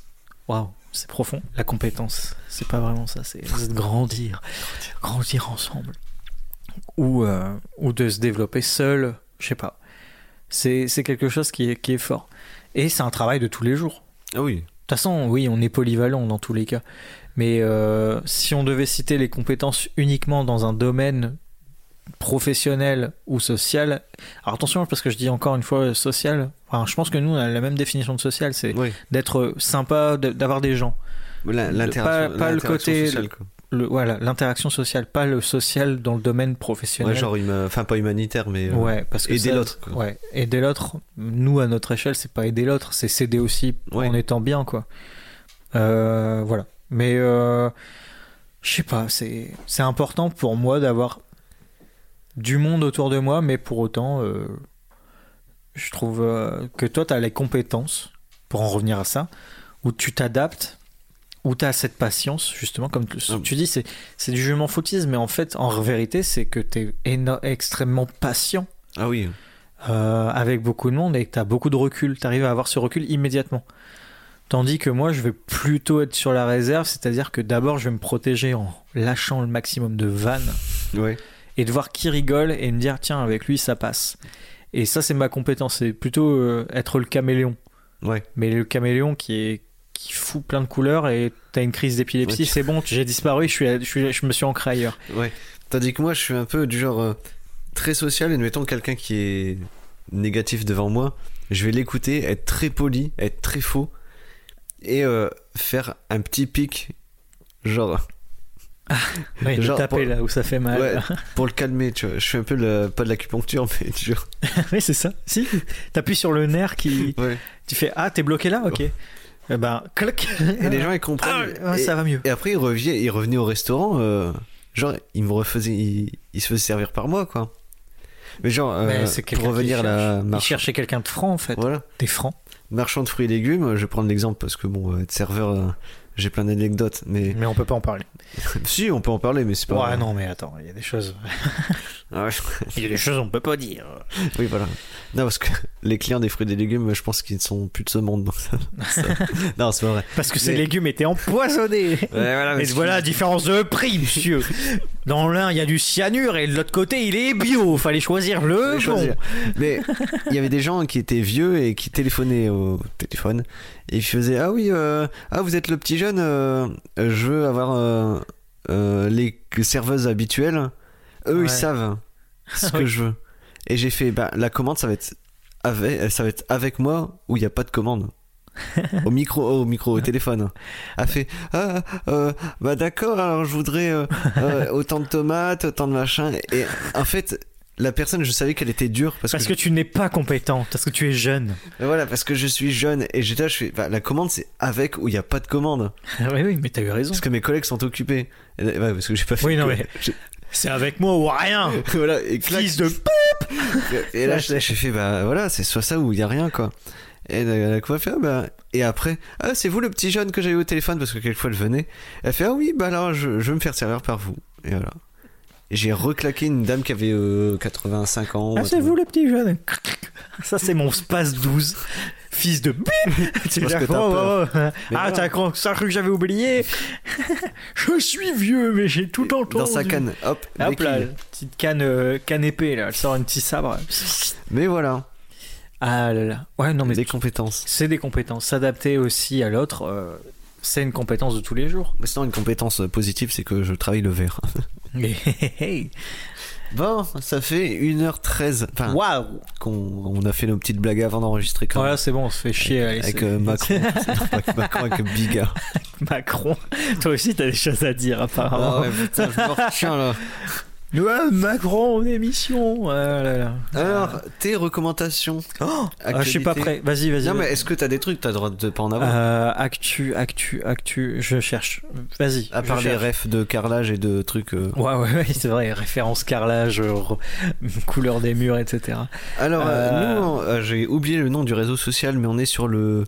waouh, c'est profond. La compétence, c'est pas vraiment ça, c'est grandir, grandir ensemble, ou euh, ou de se développer seul. Je sais pas. C'est c'est quelque chose qui est qui est fort. Et c'est un travail de tous les jours. Ah oui. De toute façon, oui, on est polyvalent dans tous les cas. Mais euh, si on devait citer les compétences uniquement dans un domaine professionnel ou social, alors attention parce que je dis encore une fois social, enfin, je pense que nous on a la même définition de social, c'est Oui. d'être sympa, d'avoir des gens. De- L'interaction pas- pas le côté- sociale. Le, voilà, l'interaction sociale, pas le social dans le domaine professionnel. Ouais, genre, enfin, pas humanitaire, mais. euh, Ouais, parce que aider l'autre. Ouais, aider l'autre. Nous, à notre échelle, c'est pas aider l'autre, c'est s'aider aussi Ouais. en étant bien, quoi. Euh, voilà. Mais euh, je sais pas, c'est c'est important pour moi d'avoir du monde autour de moi, mais pour autant, je trouve que toi, tu as les compétences, pour en revenir à ça, où tu t'adaptes, où tu as cette patience, justement, comme tu, Ah. tu dis, c'est c'est du jugement foutisme, mais en fait, en vérité, c'est que tu es extrêmement patient Ah oui. euh, avec beaucoup de monde et que tu as beaucoup de recul. Tu arrives à avoir ce recul immédiatement. Tandis que moi, je vais plutôt être sur la réserve, c'est-à-dire que d'abord, je vais me protéger en lâchant le maximum de vannes Ouais. et de voir qui rigole et me dire, tiens, avec lui, ça passe. Et ça, c'est ma compétence. C'est plutôt euh, être le caméléon. Ouais. Mais le caméléon qui est qui fout plein de couleurs et t'as une crise d'épilepsie, Ouais. c'est bon, j'ai disparu, je, suis, je, suis- je me suis ancré ailleurs. Ouais. Tandis que moi, je suis un peu du genre euh, très social. Et mettons quelqu'un qui est négatif devant moi, je vais l'écouter, être très poli, être très faux et euh, faire un petit pic, genre Ouais, de Genre, taper pour- là où ça fait mal. Ouais. pour le calmer. Tu vois. Je suis un peu le, pas de l'acupuncture, mais du genre. oui, c'est ça. Si, t'appuies sur le nerf qui. Ouais. Tu fais Ah, t'es bloqué là Ok. Eh ben, clac Et les gens ils Ah, comprennent. ouais, et, ça va mieux. et après, il revenait, il revenait au restaurant. euh, genre, il me refaisait, il, il se faisait servir par moi, quoi. Mais genre, euh, Mais quelqu'un pour revenir à la cherche. Il marche. cherchait quelqu'un de franc en fait. Voilà. T'es franc. Marchand de fruits et légumes, je vais prendre l'exemple parce que bon, euh, être serveur, euh, j'ai plein d'anecdotes, mais Mais on peut pas en parler. si on peut en parler, mais c'est pas. Ouais, non, mais attends, il y a des choses. Ah. Il y a des choses on peut pas dire. Oui, voilà. Non, parce que les clients des fruits et des légumes, je pense qu'ils ne sont plus de ce monde. donc ça- ça- Non, c'est pas vrai. Parce que ces Mais- légumes étaient empoisonnés. Ouais, voilà, Et voilà la différence de prix, monsieur. Dans l'un, il y a du cyanure et de l'autre côté, il est bio. Fallait choisir le bon. choisir. Mais il y avait des gens qui étaient vieux et qui téléphonaient au téléphone et ils faisaient Ah oui, euh, ah, vous êtes le petit jeune, euh, euh, je veux avoir euh, euh, les serveuses habituelles. Eux, Ouais. ils savent ce que je veux. Et j'ai fait bah, La commande, ça va être avec, ça va être avec moi où il n'y a pas de commande. au micro, au micro, au téléphone. A fait ah euh, bah d'accord alors je voudrais euh, euh, autant de tomates, autant de machin. Et en fait la personne je savais qu'elle était dure parce, Parce que, que tu n'es pas compétent, parce que tu es jeune. je- voilà parce que je suis jeune et j'étais là je fais bah, la commande c'est avec ou il y a pas de commande oui, oui, mais t'as eu raison. parce que mes collègues sont occupés. Et, parce que j'ai pas fait. Oui, non, mais- C'est avec moi ou rien. voilà et clac, Fils de Et là, j'ai fait, bah voilà, c'est soit ça ou il y a rien, quoi. Et la, la coiffeur, bah. Et après, ah, c'est vous le petit jeune que j'ai eu au téléphone, parce que quelquefois elle venait. Elle fait, ah oui, bah alors je, je vais me faire servir par vous. Et voilà. J'ai reclaqué une dame qui avait euh, 85 ans. Ah, c'est vous le petit jeune Ça, c'est mon Space 12, fils de bip Tu parce que t'as oh, peur. oh, oh. Ah, t'as cru que j'avais oublié Je suis vieux, mais j'ai tout entendu. Dans sa canne, hop, Hop là, petite canne, euh, canne épée, là. Elle sort un petit sabre. Mais voilà, Ah là là. Ouais, non, mais des compétences. c'est des compétences. S'adapter aussi à l'autre, euh, c'est une compétence de tous les jours. Mais sinon, une compétence positive, c'est que je travaille le verre. Bon, ça fait 1h13. Enfin, Waouh qu'on on a fait nos petites blagues avant d'enregistrer quand Voilà, c'est bon, on se fait chier. Avec euh, Macron. Avec Macron, avec Biga. Macron. Toi aussi, t'as des choses à dire, apparemment. Ah ouais, putain, je me retiens là. Ouais, Macron en émission. Ah là là. Alors, tes recommandations Oh, ah, je suis pas prêt. Vas-y, vas-y. Non, mais est-ce que t'as des trucs T'as le droit de pas en avoir Euh, actu, actu, actu. Je cherche. Vas-y. À part les refs de carrelage et de trucs. euh. Ouais, ouais, ouais, c'est vrai. Référence carrelage, euh, couleur des murs, etc. Alors, euh, nous, j'ai oublié le nom du réseau social, mais on est sur le.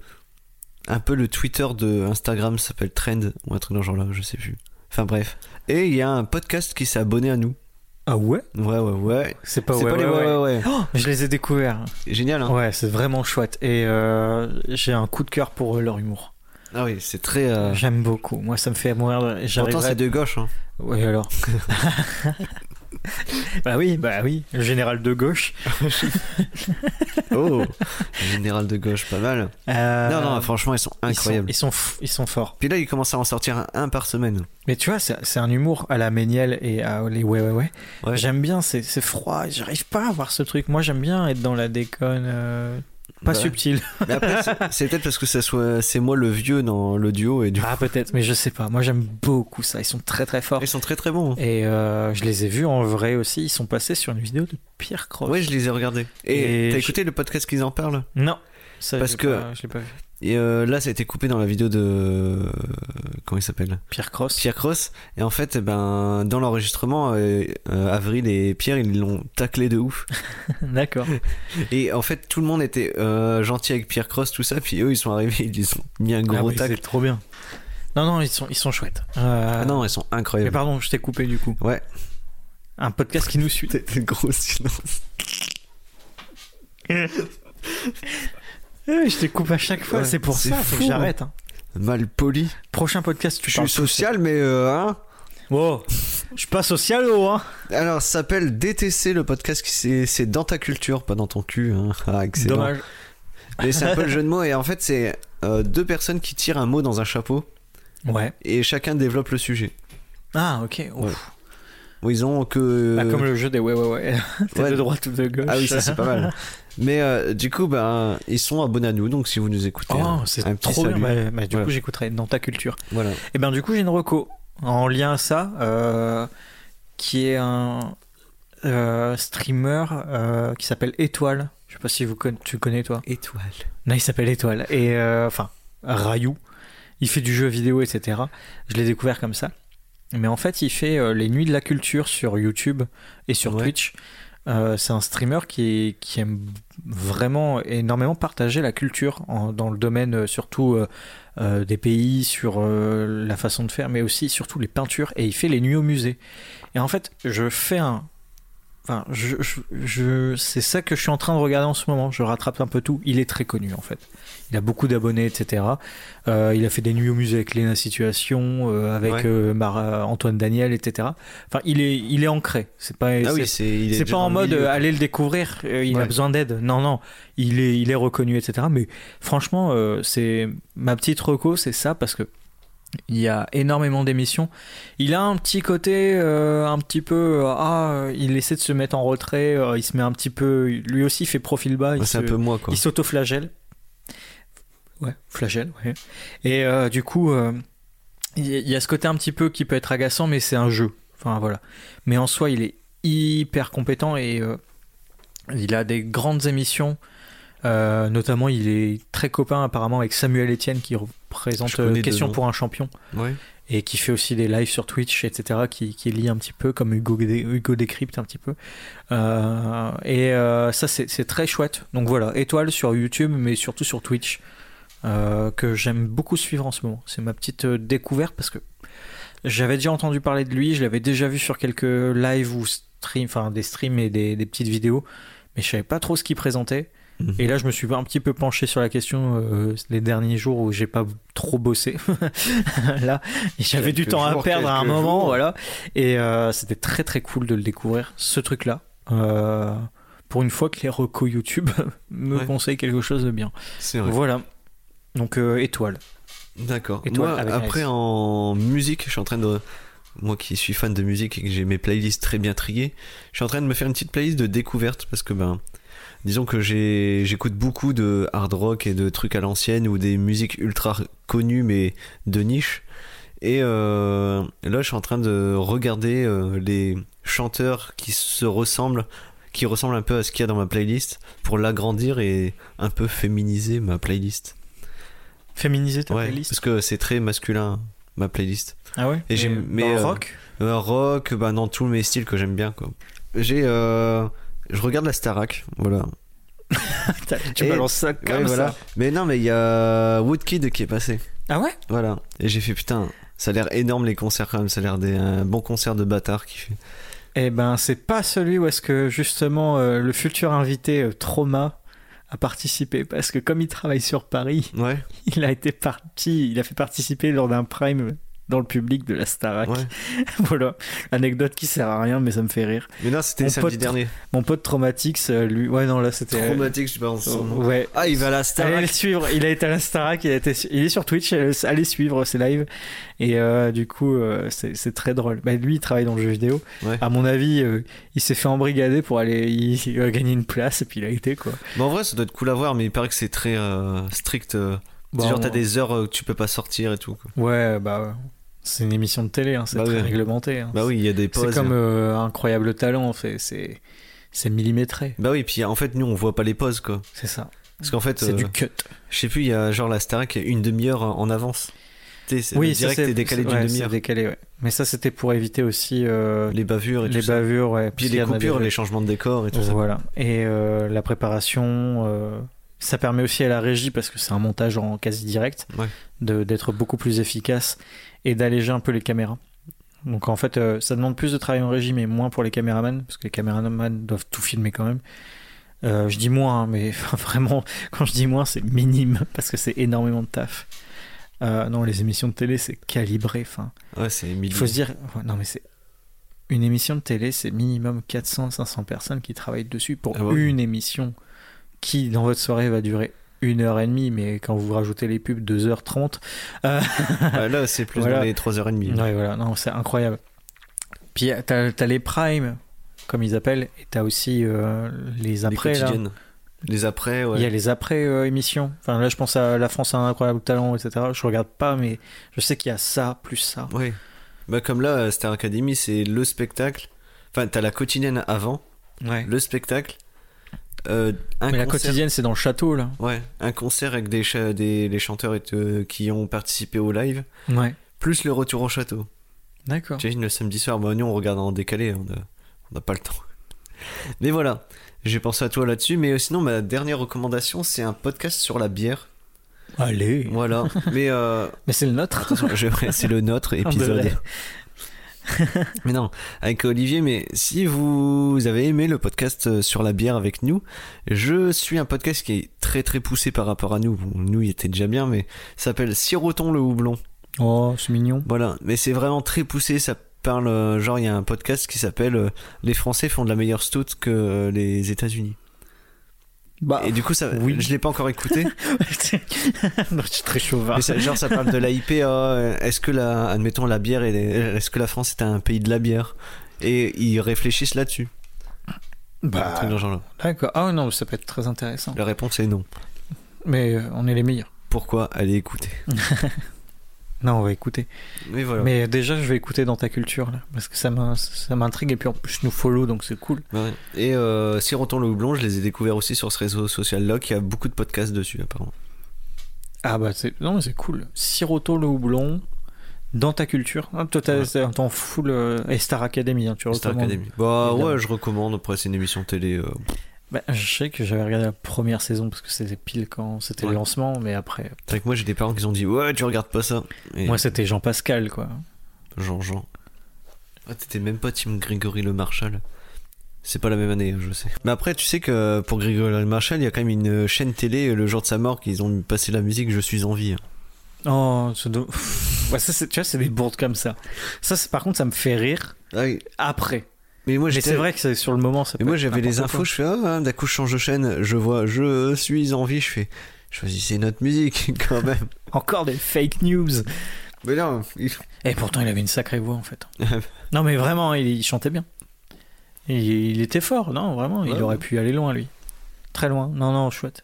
Un peu le Twitter de Instagram, ça s'appelle Trend, ou un truc dans ce genre-là, je sais plus. Enfin bref. Et il y a un podcast qui s'est abonné à nous. Ah ouais Ouais, ouais, ouais. C'est pas ouais, pas les ouais, ouais, ouais. ouais, ouais. Oh, je les ai découverts. Génial, hein Ouais, c'est vraiment chouette. Et euh, j'ai un coup de cœur pour euh, leur humour. Ah oui, c'est très. euh, J'aime beaucoup. Moi, ça me fait mourir. Pourtant, c'est de gauche. Hein. Oui, alors. bah oui, bah oui. Le général de gauche. Oh Général de gauche, pas mal. Euh, Non, non, franchement, ils sont ils sont- incroyables. Ils sont, ils sont forts. Puis là, il commence à en sortir un, un par semaine. Mais tu vois, c'est un humour à la Méniel et à les ouais ouais ouais. Ouais. J'aime bien, c'est c'est froid. J'arrive pas à voir ce truc. Moi, j'aime bien être dans la déconne. euh, pas Bah, subtile. Mais après, c'est- peut-être parce que ça soit, c'est moi le vieux dans le duo et du Ah, peut-être, mais je sais pas. Moi, j'aime beaucoup ça. Ils sont très très forts. Ils sont très très bons. hein. Et euh, je les ai vus en vrai aussi. Ils sont passés sur une vidéo de Pierre Cross. Ouais, je les ai regardés. Et, Et t'as je- écouté le podcast qu'ils en parlent? Non. Ça, Parce que- pas- je l'ai pas vu. Et euh, là, ça a été coupé dans la vidéo de. euh, Comment il s'appelle? Pierre Cross. Pierre Cross. Et en fait, ben, dans l'enregistrement, euh, euh, Avril et Pierre, ils l'ont taclé de ouf. D'accord. Et en fait, tout le monde était gentil avec Pierre Cross, tout ça. Puis eux, ils sont arrivés, ils ont mis un Ah gros oui, tacle. c'est trop bien. Non, non, ils sont, ils sont chouettes. Ah non, ils sont mais incroyables. pardon, je t'ai coupé du coup. Ouais. Un podcast qui nous suit. C'était gros silence. Eh, je te coupe à chaque fois. Ouais, c'est pour ça, faut que fou, j'arrête. hein. Mal poli. Prochain podcast, tu Je suis social, mais euh, hein. seul. Oh, je suis pas social, oh, hein. Alors, ça s'appelle DTC, le podcast qui c'est dans ta culture, pas dans ton cul. Hein. Ah, excellent. Dommage. Mais c'est un peu le jeu de mots et en fait, c'est euh, deux personnes qui tirent un mot dans un chapeau Ouais. et chacun développe le sujet. Ah, ok. Ouf. Ouais. Ils ont que. Bah, comme le jeu des ouais, ouais, ouais. T'es Ouais. de droite ou de gauche. Ah oui, ça c'est pas mal. Mais euh, du coup, ben, ils sont abonnés à nous, donc si vous nous écoutez, Oh, un- c'est un petit trop bien. Bah, bah, du Voilà. coup, j'écouterai dans ta culture. Voilà. Et ben du coup j'ai une reco en lien à ça euh, qui est un euh, streamer euh, qui s'appelle Étoile. Je sais pas si vous tu connais toi. Étoile. Non, il s'appelle Étoile et euh, enfin Rayou. Il fait du jeu vidéo etc. Je l'ai découvert comme ça. Mais en fait il fait euh, les nuits de la culture sur YouTube et sur Ouais. Twitch. Euh, c'est un streamer qui, qui aime vraiment énormément partager la culture dans le domaine euh, surtout euh, euh, des pays, sur la façon de faire, mais aussi surtout les peintures. Et il fait les nuits au musée. Et en fait, je fais un. Enfin, je, je, je- c'est ça que je suis en train de regarder en ce moment. Je rattrape un peu tout. Il est très connu en fait. Il a beaucoup d'abonnés, etc. Euh, il a fait des nuits au musée avec Léna Situation, euh, avec Ouais. euh, Antoine Daniel, etc. Enfin, il est, il est ancré. C'est pas, Ah c'est- oui, pas en mode allez le découvrir, il a Ouais. besoin d'aide. Non, non, il est, il est reconnu, etc. Mais franchement, c'est ma petite reco, c'est ça parce que il y a énormément d'émissions. Il a un petit côté, euh, un petit peu, euh, ah, euh, il essaie de se mettre en retrait, euh, il se met un petit peu, lui aussi il fait profil bas, il un peu moi, quoi. il s'auto-flagelle. Ouais, flagelle, ouais. Et euh, du coup, il y, a ce côté un petit peu qui peut être agaçant, mais c'est un jeu. Enfin, voilà. Mais en soi, il est hyper compétent et il a des grandes émissions. Euh, notamment, il est très copain apparemment avec Samuel Etienne qui connais euh, Question pour un champion Ouais. et qui fait aussi des lives sur Twitch, etc., qui, qui lit un petit peu, comme Hugo, Hugo décrypte un petit peu. Euh, et euh, ça, c'est très chouette. Donc voilà, étoile sur YouTube, mais surtout sur Twitch, euh, que j'aime beaucoup suivre en ce moment. C'est ma petite découverte parce que J'avais déjà entendu parler de lui, je l'avais déjà vu sur quelques lives ou streams, enfin des streams et des, des petites vidéos, mais je savais pas trop ce qu'il présentait. Et là, je me suis un petit peu penché sur la question euh, les derniers jours où j'ai pas trop bossé. là, j'avais du temps à perdre à un moment, jours. voilà. Et euh, c'était très très cool de le découvrir, ce truc-là. Euh, pour une fois que les recos YouTube me Ouais. conseillent quelque chose de bien. C'est vrai. Voilà. Donc étoile. D'accord. Moi, après, en musique, je suis en train de. Moi qui suis fan de musique et que j'ai mes playlists très bien triées, je suis en train de me faire une petite playlist de découverte parce que, ben. Disons que j'écoute beaucoup de hard rock et de trucs à l'ancienne ou des musiques ultra connues mais de niche. Et euh, là, je suis en train de regarder euh, les chanteurs qui se ressemblent, qui ressemblent un peu à ce qu'il y a dans ma playlist pour l'agrandir et un peu féminiser ma playlist. Féminiser ta Ouais, playlist. parce que c'est très masculin ma playlist. Ah ouais Et j'aime- dans le euh, rock? Euh, rock, bah dans tous mes styles que j'aime bien quoi. J'ai je regarde la Starac, voilà. Tu et- balances ça comme Ouais, voilà. ça. Mais non, mais il y a Woodkid qui est passé. Ah ouais? Voilà. Et j'ai fait putain, ça a l'air énorme les concerts quand même, ça a l'air d'un bon concert de bâtard qui fait. Eh ben, c'est pas celui où est-ce que justement euh, le futur invité euh, Trauma a participé parce que comme il travaille sur Paris, Ouais, il a été parti, il a fait participer lors d'un prime dans le public de la Starac. ouais. voilà, anecdote qui sert à rien mais ça me fait rire. Mais non, c'était Mon samedi pote- dernier. Mon pote Traumatix, euh, lui, ouais non là c'était. Traumatique, je sais pas son nom. Ouais. Ah, il va à la Allez Starac. le suivre, il a été à la Starac, il, a été, il est sur Twitch, euh, allez suivre ses lives. Et euh, du coup, euh, c'est très drôle. Bah, lui, il travaille dans le jeu vidéo. Ouais. À mon avis, euh, il s'est fait embrigader pour aller il, il a gagné une place et puis il a été quoi. Mais en vrai, ça doit être cool à voir, mais il paraît que c'est très euh, strict. euh. Bon, genre, t'as des heures euh, que tu peux pas sortir et tout. quoi. Ouais, bah. C'est une émission de télé, hein, c'est Bah très réglementé. hein. Bah oui, il y a des c'est pauses. comme euh, Incroyable Talent, en fait. C'est c'est millimétré, Bah oui, puis en fait, nous, on voit pas les pauses, quoi. c'est ça. Parce qu'en fait, C'est euh, du cut. je sais plus, il y a genre la Starac qui est une demi-heure en avance. C'est- Oui, direct c'est est décalé c'est- d'une ouais, demi-heure. c'est décalé, ouais. Mais ça, c'était pour éviter aussi euh, Les bavures et les tout ça. bavures, ouais. Puis les coupures, les changements de décor et tout ça. Voilà. Et euh, la préparation, euh, ça permet aussi à la régie, parce que c'est un montage en quasi direct, d'être beaucoup plus efficace et d'alléger un peu les caméras. Donc en fait, euh, ça demande plus de travail en régie, mais moins pour les caméramans, parce que les caméramans doivent tout filmer quand même. Euh, je dis moins, hein, mais vraiment, quand je dis moins, c'est minime, parce que c'est énormément de taf. Euh, non, les émissions de télé, c'est calibré. Ouais, c'est il faut se dire, ouais, non mais c'est une émission de télé, c'est minimum 400-500 personnes qui travaillent dessus pour Ah une émission qui, dans votre soirée, va durer une heure et demie, mais quand vous rajoutez les pubs, 2h30. Euh, là, c'est plus Voilà. dans les 3h30. ouais, voilà, non, c'est incroyable. Puis t'as as les primes, comme ils appellent, et t'as aussi euh, les les après. là. Les après, ouais. Il y a les après euh, émissions. Enfin, là, je pense à La France a un incroyable talent, etc. Je regarde pas, mais je sais qu'il y a ça, plus ça. Ouais. Bah, comme là, euh, Star Academy, c'est le spectacle. Enfin, t'as la quotidienne avant, Ouais. le spectacle. Euh, un Mais la quotidienne, c'est dans le château, là. Ouais, un concert avec des, cha- des les chanteurs et, qui ont participé au live, Ouais. plus le retour au château. D'accord. T'imagines le samedi soir, bah nous on regarde en décalé, on a- on n'a pas le temps. Mais voilà, j'ai pensé à toi là-dessus, mais euh, sinon ma dernière recommandation c'est un podcast sur la bière. Allez. Voilà, mais euh, Mais c'est le nôtre. c'est le nôtre épisode. mais non, avec Olivier, mais si vous avez aimé le podcast euh, sur la bière avec nous, je suis un podcast qui est très très poussé par rapport à nous. Bon, nous il était déjà bien, mais ça s'appelle Siroton le houblon. Oh, c'est mignon. Voilà, mais c'est vraiment très poussé. Ça parle, euh, genre, il y a un podcast qui s'appelle euh, Les Français font de la meilleure stout que les États-Unis. Bah, Et du coup, ça, oui. je l'ai pas encore écouté. non, je suis très chauvin. ça- genre, ça parle de la IPA. euh, Est-ce que la, admettons, la bière, est- est-ce que la France est un pays de la bière? Et ils réfléchissent là-dessus. Bah, d'accord. Ah non, ça peut être très intéressant. La réponse est non. Mais euh, on est les meilleurs. Pourquoi aller écouter? Non, on va écouter. Mais voilà. Mais déjà, je vais écouter dans ta culture, là. Parce que ça m'in- ça m'intrigue. Et puis en plus, nous follow, donc c'est cool. Ouais. Et euh, Siroton le houblon, je les ai découverts aussi sur ce réseau social-là, qui a beaucoup de podcasts dessus, apparemment. Ah bah, c'est non, mais c'est cool. Siroto le houblon. Dans ta culture. Ah, toi, t'as Ouais. euh, Et Star Academy, hein, tu Star recommandes. Academy. Bah Évidemment. ouais, je recommande. Après, c'est une émission télé. euh, Bah, je sais que j'avais regardé la première saison parce que c'était pile quand c'était Ouais. le lancement, mais après, C'est vrai que moi, j'ai des parents qui ont dit Ouais, tu regardes pas ça. Et- moi c'était Jean Pascal quoi. Jean-Jean. Ah, t'étais même pas Team Grégory Le Marchal. C'est pas la même année, je sais. Mais après, tu sais que pour Grégory Le Marchal, il y a quand même une chaîne télé le jour de sa mort qu'ils ont passé la musique Je suis en vie. Oh, ce do- ouais, ça, c'est- tu vois, c'est des bourdes comme ça. Ça, par contre, ça me fait rire Ah oui. après. Mais moi, c'est vrai que sur le moment, ça Mais moi j'avais les infos, je fais ah, d'un coup je change de chaîne, je vois je suis en vie, je fais choisissez notre musique quand même. Encore des fake news. Mais non, il- Et pourtant, il avait une sacrée voix en fait. non, mais vraiment, il, il chantait bien. Il, il était fort, non, vraiment. Il Ouais. aurait pu aller loin, lui. Très loin. Non, non, chouette.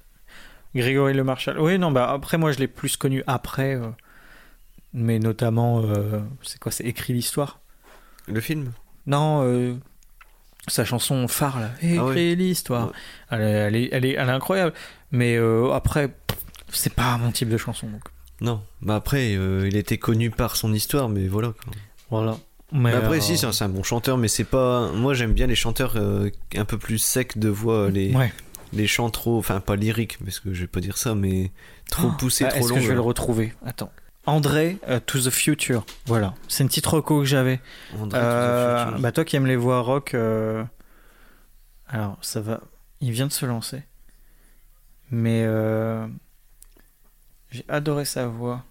Grégory Le Marchal. Oui, non, bah après, moi, je l'ai plus connu après. euh, mais notamment, euh, c'est quoi C'est écrit l'histoire le film? Non, euh, sa chanson phare, là. Écrit Ah ouais. l'histoire. Ouais. Elle, est- elle, est, elle, est, elle est incroyable. Mais euh, après, c'est pas mon type de chanson. Donc. Non, bah après euh, il était connu par son histoire, mais voilà. Quoi. Voilà. Mais, Mais après euh, si c'est un, c'est un bon chanteur, mais c'est pas. Moi j'aime bien les chanteurs euh, un peu plus secs de voix, les Ouais. les chants trop, enfin pas lyriques, parce que je vais pas dire ça, mais trop Oh, poussés, ah, trop Est-ce longs. que je vais le retrouver? Attends. André euh, To the Future. Voilà. C'est une petite reco que j'avais. André, Euh, tout ça, bah toi qui aimes les voix rock, euh, alors ça va. Il vient de se lancer, mais euh, j'ai adoré sa voix.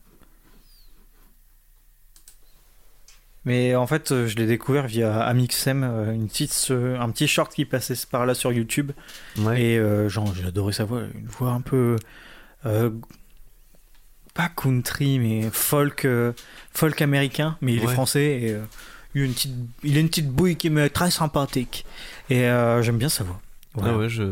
Mais en fait, euh, je l'ai découvert via Amixem, euh, une petite, euh, un petit short qui passait par là sur YouTube. Ouais. Et euh, genre, j'ai adoré sa voix, une voix un peu. euh, pas country, mais folk, euh, folk américain, mais il est français. Et, euh, il, a une petite, il a une petite bouille qui m'est très sympathique. Et euh, j'aime bien sa voix. Voilà. Ah ouais, je.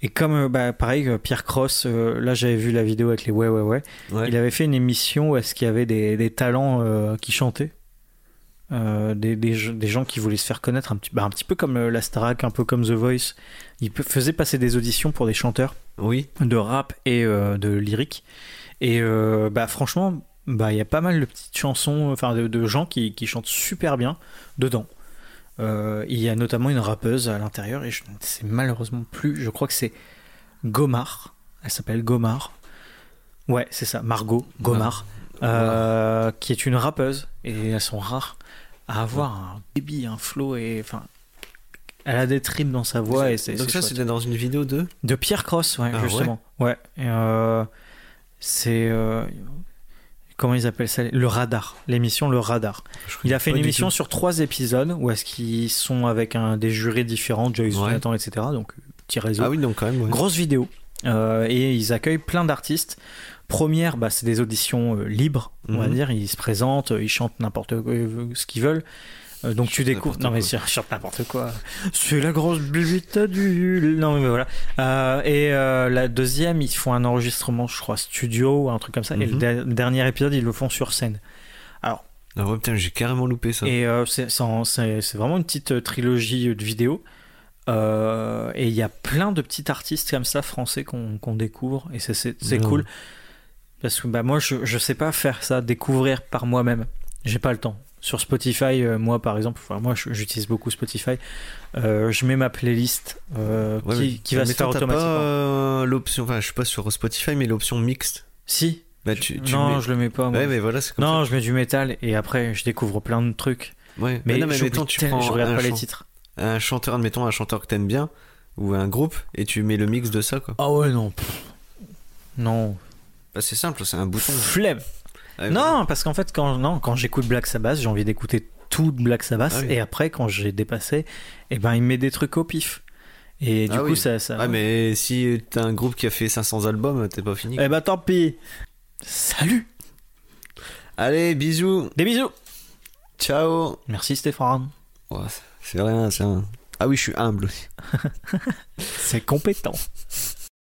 Et comme, bah, pareil, Pierre Cross, là j'avais vu la vidéo avec les ouais, ouais, ouais. Ouais. Il avait fait une émission où est-ce qu'il y avait des, des talents qui chantaient. Euh, des, des, ge- des gens qui voulaient se faire connaître un petit, bah, un petit peu comme euh, la Starac, un peu comme The Voice. Il faisait passer des auditions pour des chanteurs Oui. de rap et euh, de lyrique. Et euh, bah, franchement, bah, il y a pas mal de petites chansons, enfin de, de gens qui, qui chantent super bien dedans. Euh, il y a notamment une rappeuse à l'intérieur et je ne sais malheureusement plus, je crois que c'est Gomar. Elle s'appelle Gomar. Ouais, c'est ça, Margot Gomar, euh, qui est une rappeuse et elles sont rares à avoir un débit, un flow et enfin. Elle a des tripes dans sa voix et c'est Donc ça c'était dans une vidéo de. De Pierre Cross, ouais, Ah, justement. Ouais. Euh, c'est. euh, comment ils appellent ça? Le radar. L'émission Le Radar. Il a fait une émission sur trois épisodes où est-ce qu'ils sont avec un, des jurés différents, Joyce Ouais. Jonathan, etc. Donc, petit réseau. Ah oui, donc quand même. Ouais. Grosse vidéo. Euh, et ils accueillent plein d'artistes. Première, bah, c'est des auditions euh, libres, on va Mhm. dire. Ils se présentent, euh, ils chantent n'importe quoi, euh, ce qu'ils veulent. Euh, donc tu découvres. Non mais ils chantent n'importe quoi. C'est la grosse bite du. Non mais voilà. Euh, et euh, la deuxième, ils font un enregistrement, je crois, studio ou un truc comme ça. Et le Mhm. der- dernier épisode, ils le font sur scène. Ah ouais, putain, j'ai carrément loupé ça. Et euh, c'est c'est en- c'est- c'est vraiment une petite trilogie de vidéos. Et il y a plein de petits artistes comme ça français qu'on découvre et c'est- cool parce que bah, moi je, je sais pas faire ça découvrir par moi-même j'ai pas le temps sur Spotify euh, moi par exemple enfin, moi j'utilise beaucoup Spotify Euh, je mets ma playlist euh, Ouais, qui, va se faire automatiquement pas l'option, enfin je suis pas sur Spotify, mais l'option mixte. si Bah, tu, tu non mets- je le mets pas moi. Ouais, mais voilà, c'est comme non je mets du métal et après je découvre plein de trucs. Ouais. mais, non, mais mettons, tu prends je regarde un, pas les titres un chanteur, admettons un chanteur que t'aimes bien, ou un groupe, et tu mets le mix de ça, quoi. ah ouais non pff. non Bah, c'est simple, c'est un bouton. flemme Ouais, Non, parce qu'en fait, quand, non, quand j'écoute Black Sabbath, j'ai envie d'écouter tout de Black Sabbath. Ah oui. Et après, quand j'ai dépassé, eh ben, il me met des trucs au pif. Et du Ah coup, oui. ça. ça... Ouais, mais si t'as un groupe qui a fait 500 albums, t'es pas fini. Eh ben, tant pis. Salut Allez, bisous. Des bisous Ciao. Merci Stéphane. Ouais, c'est rien, c'est un... Ah oui, je suis humble aussi. C'est compétent.